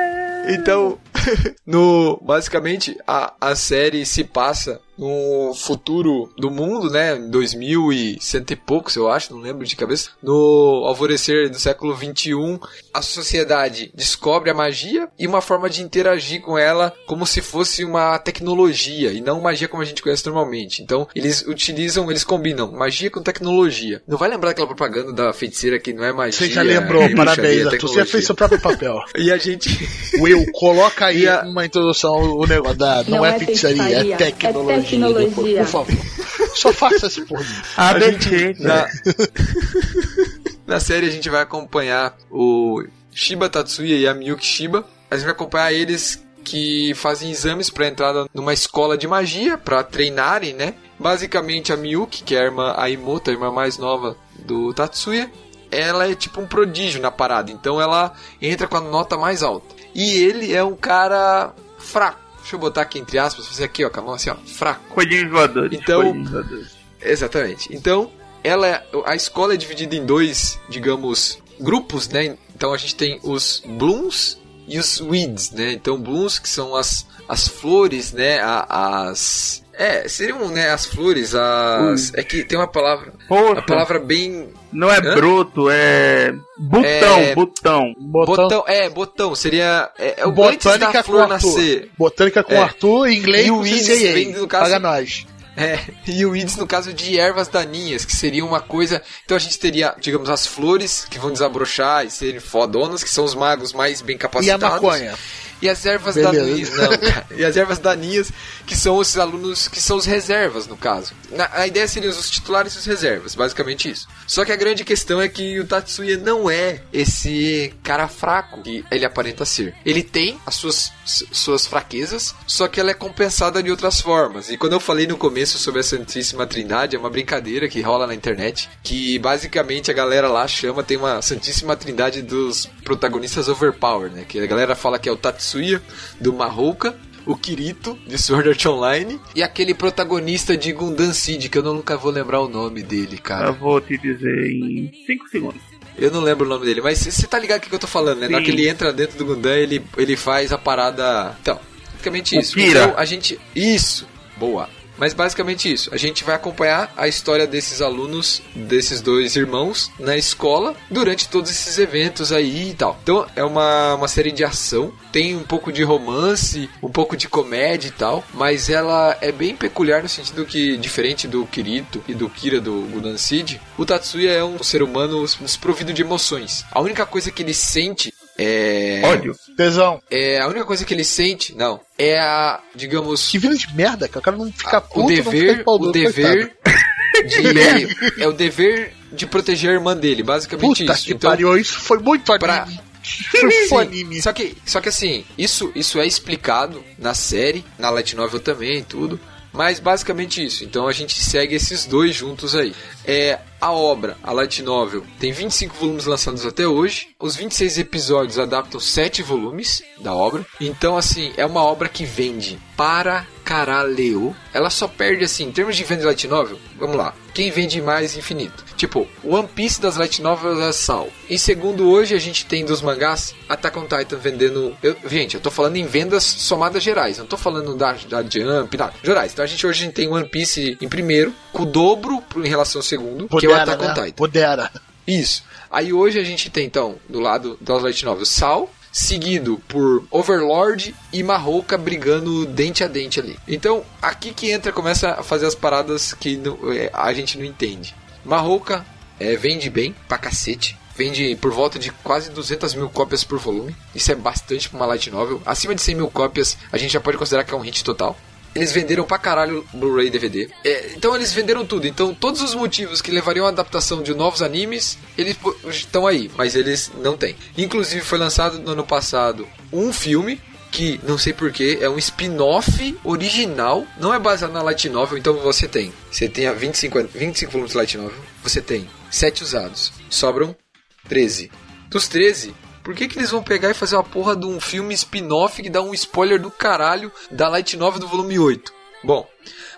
Então, no basicamente a, a série se passa no futuro do mundo, né, em 2000 e cento e poucos, eu acho, não lembro de cabeça. No alvorecer do século 21, a sociedade descobre a magia e uma forma de interagir com ela como se fosse uma tecnologia e não magia como a gente conhece normalmente. Então, eles utilizam, eles combinam magia com tecnologia. Não vai lembrar aquela propaganda da feiticeira que não é magia. Você já lembrou, é parabéns, é Arthur. Você já fez seu próprio papel. E a gente Will, coloca aí a- uma introdução, o negócio da. Não, Não é, é pizzaria, é feitiçaria, tecnologia. é tecnologia. Depois, por favor. Só faça isso por mim. A a gente, gente, na, na série a gente vai acompanhar o Shiba Tatsuya e a Miyuki Shiba. A gente vai acompanhar eles que fazem exames para entrada numa escola de magia para treinarem, né? Basicamente a Miyuki, que é a irmã a Imota, a irmã mais nova do Tatsuya, ela é tipo um prodígio na parada, então ela entra com a nota mais alta. E ele é um cara fraco. Deixa eu botar aqui entre aspas, fazer aqui ó, com a mão assim ó, fraco. Coelhinhos voadores. Então- voadores. Exatamente. Então, ela é- a escola é dividida em dois, digamos, grupos, né? Então a gente tem os blooms e os weeds, né? Então blooms que são as, as flores, né? A- as é, seriam, né, as flores, as é que tem uma palavra, Poxa, a palavra bem não é Hã? broto, é. Botão, É- botão. Botão, botão, é, botão, seria é, é o antes Botânica da com flor Arthur. nascer. Botânica com É. Arthur, inglês E o CCA. vem, no caso- Paga nós. É, e o Ides no caso de ervas daninhas, que seria uma coisa. Então a gente teria, digamos, as flores que vão desabrochar e serem fodonas, que são os magos mais bem E a capacitados. maconha? E as ervas Beleza. daninhas, não, cara. E as ervas daninhas, que são esses alunos que são os reservas, no caso. Na- a ideia seria os titulares e os reservas, basicamente isso. Só que a grande questão é que o Tatsuya não é esse cara fraco que ele aparenta ser. Ele tem as suas, suas fraquezas, só que ela é compensada de outras formas. E quando eu falei no começo sobre a Santíssima Trindade, é uma brincadeira que rola na internet, que basicamente a galera lá chama, tem uma Santíssima Trindade dos protagonistas overpower, né? Que a galera fala que é o Tatsuya do Mahouka, o Kirito de Sword Art Online e aquele protagonista de Gundam Seed, que eu nunca vou lembrar o nome dele, cara. Eu vou te dizer em 5 segundos. Eu não lembro o nome dele, mas você tá ligado o que eu tô falando, né? Na hora que Sim. ele entra dentro do Gundam, ele, ele faz a parada. Então, basicamente isso. Kira. Então, a gente. Isso! Boa! Mas basicamente isso. A gente vai acompanhar a história desses alunos, desses dois irmãos, na escola, durante todos esses eventos aí e tal. Então é uma, uma série de ação, tem um pouco de romance, um pouco de comédia e tal, mas ela é bem peculiar no sentido que, diferente do Kirito e do Kira do Gundam Seed, o Tatsuya é um ser humano desprovido de emoções. A única coisa que ele sente é. Ódio. Tesão. É, a única coisa que ele sente, não, é a, digamos, Que vida de merda, cara. O cara não fica puto, Ah, o não fica dever, de pau o dever de é o dever de proteger a irmã dele, basicamente Puta isso. que Então, pariu, isso foi muito pra- Sim, anime. Só que, só que assim, isso, isso é explicado na série, na light novel também, e tudo. Mas basicamente isso. Então a gente segue esses dois juntos aí. É a obra, a light novel, tem 25 volumes lançados até hoje. Os 26 episódios adaptam 7 volumes da obra. Então assim, é uma obra que vende para caralho. Ela só perde assim, em termos de venda de light novel, vamos lá. Quem vende mais infinito? Tipo, One Piece das light novels é Sal. Em segundo, hoje a gente tem dos mangás Attack on Titan vendendo. Eu, gente, eu tô falando em vendas somadas gerais, não tô falando da, da Jump, nada. Gerais. Então a gente hoje tem One Piece em primeiro, com o dobro em relação ao segundo, que é o Podera, Attack on né? Titan. Podera. Isso. Aí hoje a gente tem então, do lado das light novels, Sal, seguido por Overlord e Marrouca brigando dente a dente ali. Então, aqui que entra, começa a fazer as paradas que é, a gente não entende. Marrouca é, vende bem pra cacete. Vende por volta de quase 200 mil cópias por volume. Isso é bastante pra uma light novel. Acima de 100 mil cópias, a gente já pode considerar que é um hit total. Eles venderam pra caralho Blu-ray e DVD. É, então eles venderam tudo. Então todos os motivos que levariam à adaptação de novos animes, eles estão aí, mas eles não têm. Inclusive foi lançado no ano passado um filme que não sei porquê, é um spin-off original, não é baseado na Light Novel, então você tem, você tem a 25, 25 volumes de Light Novel, você tem 7 usados, sobram 13. Dos 13, por que, que eles vão pegar e fazer uma porra de um filme spin-off que dá um spoiler do caralho da Light Novel do volume 8? Bom,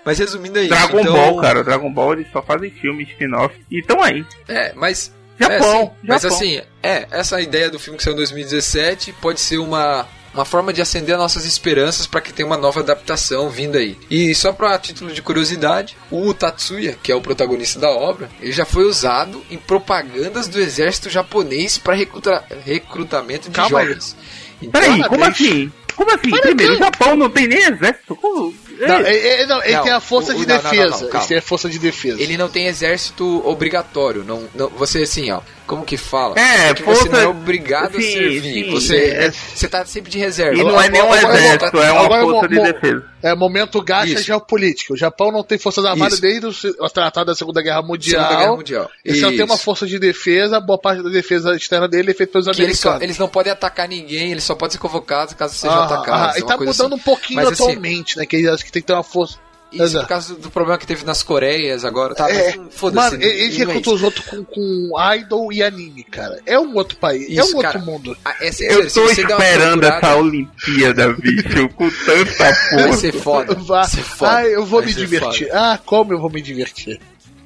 mas resumindo é isso. Dragon então, Ball, cara. Dragon Ball eles só fazem filme, spin-off. E tão aí. É, mas. Japão, é, assim, Mas Japão. assim, é, essa ideia do filme que saiu em 2017 pode ser uma. Uma forma de acender nossas esperanças para que tenha uma nova adaptação vindo aí. E só para título de curiosidade, o Tatsuya, que é o protagonista da obra, ele já foi usado em propagandas do exército japonês para recruta recrutamento de Calma aí. jovens. Então, Peraí, como assim? Como assim? Primeiro, o Japão não tem nem exército. Como? Não, Ei, é- é- não, ele Não, tem a força o- de defesa. não, ele tem a força de defesa. ele não tem exército obrigatório. Não, não, você assim, ó. Como que fala? É, que você não é obrigado a sim, servir. sim, você, é. é, você tá sempre de reserva. E não é nem um agora- exército, é uma agora força de defesa. É momento gacha Isso. geopolítica. O Japão não tem forças armadas desde o tratado da Segunda Guerra Mundial. Segunda Guerra Mundial. Ele só tem uma força de defesa, boa parte da defesa externa dele é feita pelos que eles, só, americanos. eles não podem atacar ninguém, eles só podem ser convocados caso sejam Ah, atacados. ah, é e tá mudando assim. um pouquinho Mas, assim, atualmente, né? Que eles acham que tem que ter uma força. Isso Exato. por causa do problema que teve nas Coreias agora. Tá, É, mas foda-se. mano, eles é recrutam os outros com, com idol e anime, cara. É um outro país, é Isso, um cara. outro mundo. É sério, Eu tô esperando essa Olimpíada, bicho, com tanta Vai força. ser foda. Vá. Vai ser foda. Ah, eu vou Vai me divertir. foda. Ah, como eu vou me divertir.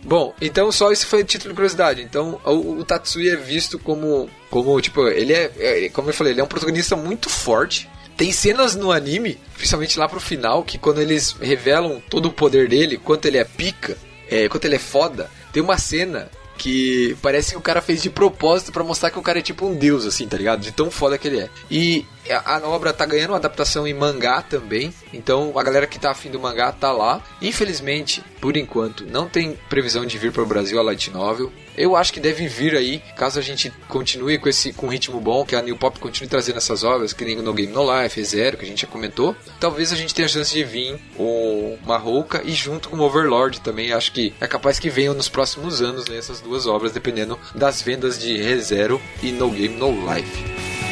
Bom, então só isso foi título de curiosidade. Então o, o Tatsuya é visto como, como tipo, ele é, é, como eu falei, ele é um protagonista muito forte. Tem cenas no anime, principalmente lá pro final, que quando eles revelam todo o poder dele, quanto ele é pica, é, quanto ele é foda, tem uma cena que parece que o cara fez de propósito pra mostrar que o cara é tipo um deus, assim, tá ligado? De tão foda que ele é. E A, obra tá ganhando uma adaptação em mangá também. Então a galera que tá afim do mangá tá lá. Infelizmente, por enquanto, não tem previsão de vir para o Brasil a Light Novel. Eu acho que deve vir aí, caso a gente continue com esse com ritmo bom, que a New Pop continue trazendo essas obras, que nem No Game No Life, Zero, que a gente já comentou. Talvez a gente tenha a chance de vir o Marrouca e junto com o Overlord também. Acho que é capaz que venham nos próximos anos né, essas duas obras, dependendo das vendas de ReZero e No Game No Life.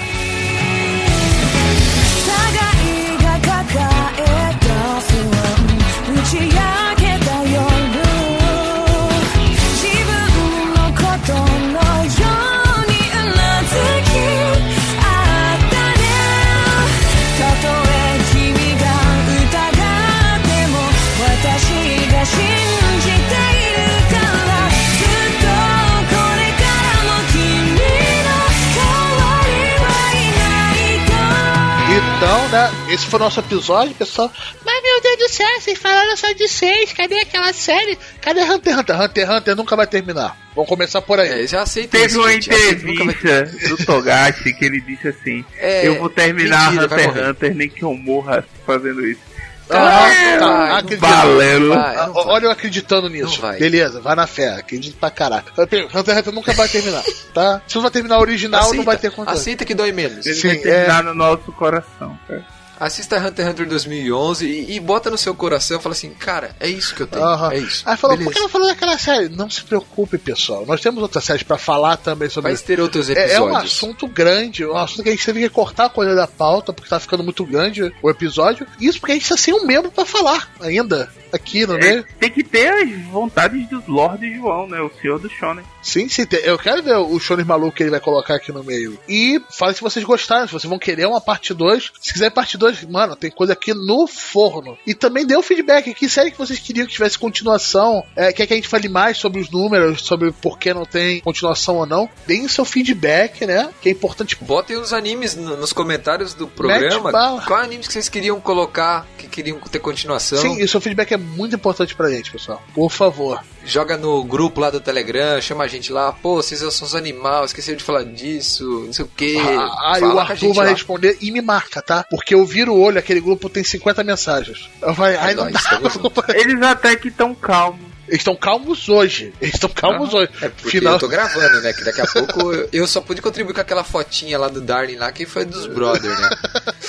Então, né, esse foi o nosso episódio, pessoal. Mas meu Deus do céu, vocês falaram só de seis, cadê aquela série? Cadê Hunter x Hunter? Hunter x Hunter nunca vai terminar. Vamos começar por aí. É, já aceita Teve isso, uma gente. Entrevista do Togashi que ele disse assim: É, Eu vou terminar mentira, Hunter. Hunter, nem que eu morra fazendo isso. Ah, tá, acredito. Valendo. vai, não vai. Olha eu acreditando nisso. Não vai. Beleza, vai na fé. Acredito pra caraca. Hunter x Hunter nunca vai terminar, tá? Se não vai terminar o original, não Aceita, vai ter contato. aceita que dói menos. Ele Sim, vai terminar no nosso coração. cara. Assista Hunter x Hunter 2011 e, e bota no seu coração e fala assim, cara, é isso que eu tenho, Aham. é isso. Aí falou, Beleza. por que não falou daquela série? Não se preocupe, pessoal. Nós temos outras séries pra falar também sobre Vai ter outros É, episódios. é um assunto grande, um assunto que a gente teve que cortar a coisa da pauta, porque tá ficando muito grande o episódio. Isso porque a gente tá sem um membro pra falar ainda aqui, não é? É, tem que ter as vontades do Lorde João, né? O senhor do Shonen. Sim, sim. tem- Eu quero ver o Shonen maluco que ele vai colocar aqui no meio. E fale se vocês gostaram, se vocês vão querer uma parte 2. Se quiser parte 2, mano, tem coisa aqui no forno. E também o feedback aqui. Série que vocês queriam que tivesse continuação. É, quer que a gente fale mais sobre os números, sobre por que não tem continuação ou não. Deem seu feedback, né? Que é importante. Botem os animes no- nos comentários do programa. Qual animes que vocês queriam colocar, que queriam ter continuação? Sim, e seu feedback é muito importante pra gente, pessoal. Por favor. Joga no grupo lá do Telegram, chama a gente lá. Pô, vocês são os animais, esqueceram de falar disso, não sei o quê. Ah, Aí Fala o com a Arthur vai lá. responder e me marca, tá? Porque eu viro o olho, aquele grupo tem 50 mensagens. Eu falei, ai, não nóis, dá. Eles até que estão calmos. Eles estão calmos hoje. Eles estão calmos hoje. É porque Final... eu tô gravando, né? Que daqui a pouco eu- eu só pude contribuir com aquela fotinha lá do Darling lá, que foi dos brother, né?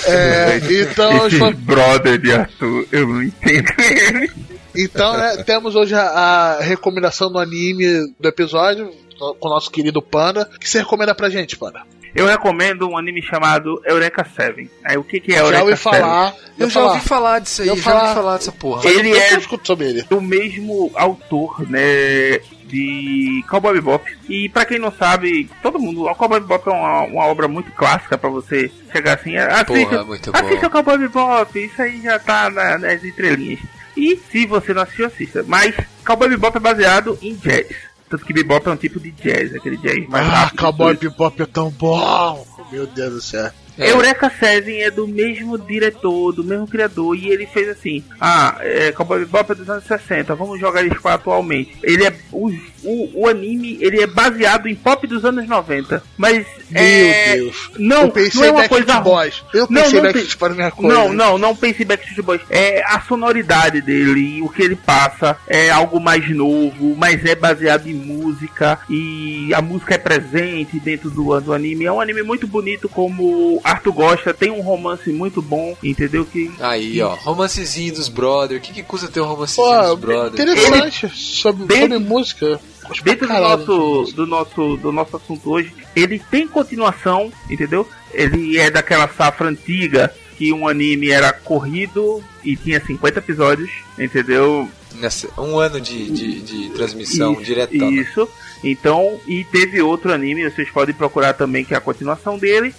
É, então, Esses foi- brother de Arthur, eu não entendo ele. Então né, temos hoje a, a recomendação do anime do episódio com o nosso querido Panda. O que você recomenda pra gente, Panda? Eu recomendo um anime chamado Eureka Seven. Aí o que, que é já Eureka ouvi Seven? falar. Eu já falar. ouvi falar disso aí, Eu já falar. ouvi falar dessa porra. Ele eu é- sobre ele. do mesmo autor, né, de Cowboy Bebop. E pra quem não sabe, todo mundo, o Cowboy Bebop é uma, uma obra muito clássica pra você chegar assim, assista, Porra, muito bom. assista o Cowboy Bebop, isso aí já tá na- nas entrelinhas. E se você não assistiu, assista. Mas Cowboy Bebop é baseado em jazz. Tanto que bebop é um tipo de jazz, aquele jazz mais Ah, rápido. Cowboy tudo. Bebop é tão bom. Meu Deus do céu. É. Eureka Seven é do mesmo diretor, do mesmo criador, e ele fez assim: Ah, é, Cowboy é dos anos 60, vamos jogar isso para atualmente. Ele é. O, o, o anime ele é baseado em pop dos anos 90. Mas. Meu é, Deus. Não, eu pensei não é uma Backstreet coisa Boys. Eu Não, pensei não Backstreet tem- Boys minha coisa. Não, não, não pense em Backstreet Boys. É a sonoridade dele, o que ele passa é algo mais novo, mas é baseado em música e a música é presente dentro do, do anime. É um anime muito bonito, como Arthur gosta, tem um romance muito bom, entendeu? Que Aí, ó, romancezinho dos brother. O que, que custa ter um romancezinho Pô, dos brother? interessante. Sobre, Dentro- sobre música. Dentro do nosso, do nosso do nosso assunto hoje, ele tem continuação, entendeu? Ele é daquela safra antiga que um anime era corrido e tinha 50 episódios, entendeu? Nessa, um ano de, de, de transmissão Isso, diretona. Isso. Então, e teve outro anime, vocês podem procurar também que é a continuação dele,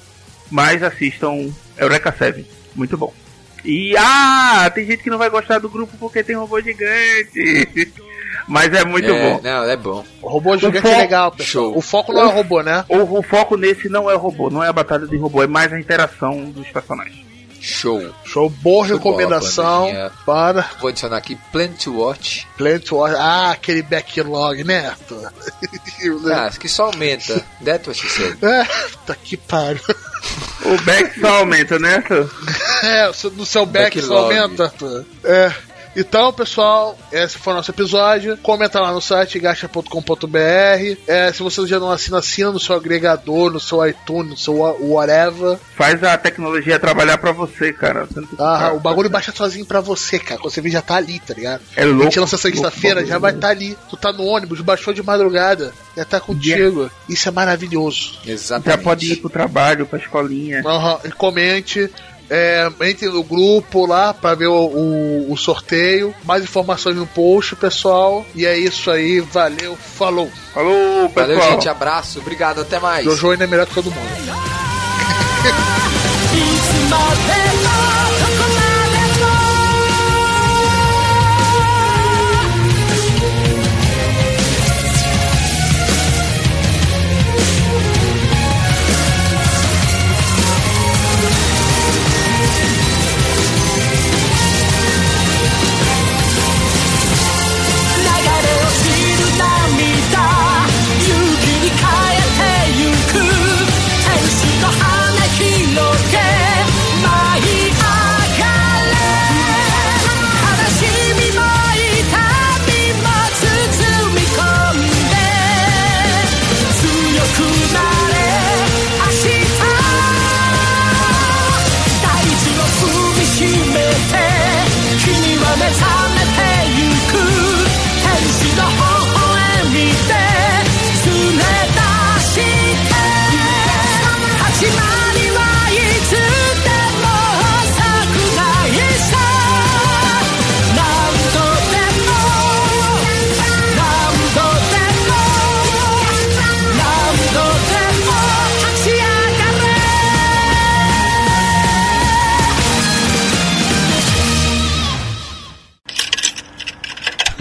mas assistam Eureka 7, muito bom. E ah, tem gente que não vai gostar do grupo porque tem robô gigante. Mas é muito é, bom. Não, é bom. O robô gigante fo- é legal, pessoal. Show. O foco não é o robô, né? O, o foco nesse não é o robô, não é a batalha de robô, é mais a interação dos personagens. Show. Show, boa Show recomendação bandinha. para Vou adicionar aqui Plan to Watch. Plant War. Ah, aquele backlog, né? Ah, que só aumenta. That's what she said. É, tá que pariu. O back só aumenta, né? É, no seu back só Backlog. aumenta. É. Então, pessoal, esse foi o nosso episódio. Comenta lá no site gacha.com.br. É, se você já não assina, assina no seu agregador, no seu iTunes, no seu wha- whatever. Faz a tecnologia trabalhar pra você, cara. Você Ah, o bagulho baixa sozinho pra você, cara. Quando você vê, já tá ali, tá ligado? É A louco. gente lança sexta-feira, já vai estar tá ali. Tu tá no ônibus, baixou de madrugada, já tá contigo. Isso é maravilhoso. Exatamente. Já pode ir pro trabalho, pra escolinha. Aham, E comente. É, entre no grupo lá pra ver o, o- o sorteio. Mais informações no post, pessoal. E é isso aí. Valeu, falou. Falou, pessoal. Valeu, gente. Abraço. Obrigado. Até mais. Jojo ainda é melhor que todo mundo.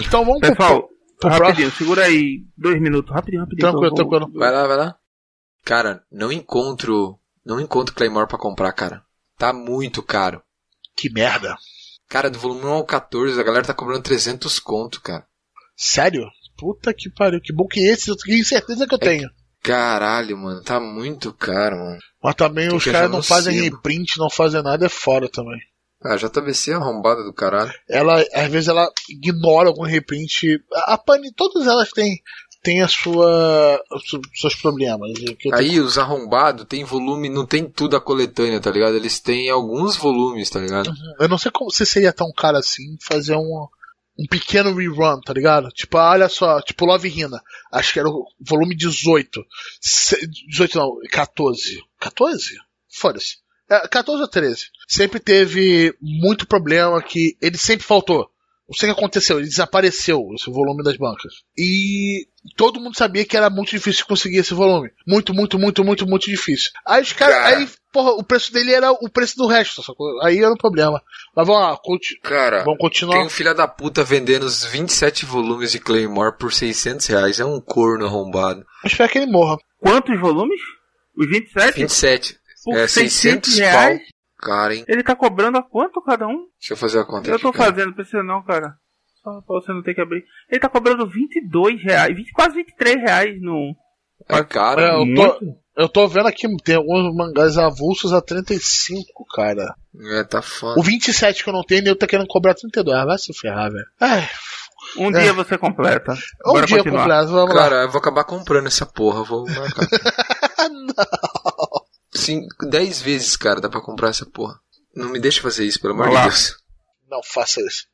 Então vamos pro- Pessoal, pro rapidinho, segura aí dois minutos, rapidinho, rapidinho. Tranquilo, vou- tranquilo. Vai lá, vai lá. Cara, não encontro. Não encontro Claymore pra comprar, cara. Tá muito caro. Que merda. Cara, do volume 1 ao 14, a galera tá cobrando 300 conto, cara. Sério? Puta que pariu. Que bom que esse eu tenho certeza que eu tenho. Caralho, mano, tá muito caro, mano. Mas também Tem os caras não fazem reprint, não fazem nada, é fora também. Ah, JVC é arrombada do caralho. Ela, às vezes, ela ignora algum reprint. A a Panini, todas elas têm, têm a sua, os seus- problemas. Eu tenho- Aí os arrombados tem volume, não tem tudo a coletânea, tá ligado? Eles têm alguns volumes, tá ligado? Eu não sei como você seria tão caro assim fazer um, um pequeno rerun, tá ligado? Tipo, ah, olha só, tipo Love Hina. Acho que era o volume 18. Se- 18 não, 14. 14? Foda-se. É, 14 ou 13. Sempre teve muito problema que ele sempre faltou. Não sei o que aconteceu, ele desapareceu, esse volume das bancas. E todo mundo sabia que era muito difícil conseguir esse volume. Muito, muito, muito, muito, muito difícil. Aí os caras, Cara. aí, porra, o preço dele era o preço do resto, sacou? Aí era um problema. Mas vamos lá, conti- Cara, vamos continuar. tem um filho da puta vendendo os 27 volumes de Claymore por 600 reais. É um corno arrombado. Espero que ele morra. Quantos volumes? Os 27? 27. Por é 600 600 reais? pau. Cara, hein? Ele tá cobrando a quanto cada um? Deixa eu fazer a conta Eu aqui, tô cara. fazendo, precisa não, cara. Só pra você não ter que abrir. Ele tá cobrando 22 reais, 20, quase 23 reais no. É caro. É, eu, tô, eu tô vendo aqui, tem alguns mangás avulsos a 35, cara. É, tá foda. O 27 que eu não tenho, ele tá querendo cobrar 32. Ah, vai se ferrar, velho. Ai, Um É. dia você completa. um Bora dia continuar. completo, vamos lá. Cara, eu vou acabar comprando essa porra. Vou marcar. Sim, 10 vezes, cara, dá pra comprar essa porra. Não me deixa fazer isso, pelo amor de. Deus. Não faça isso.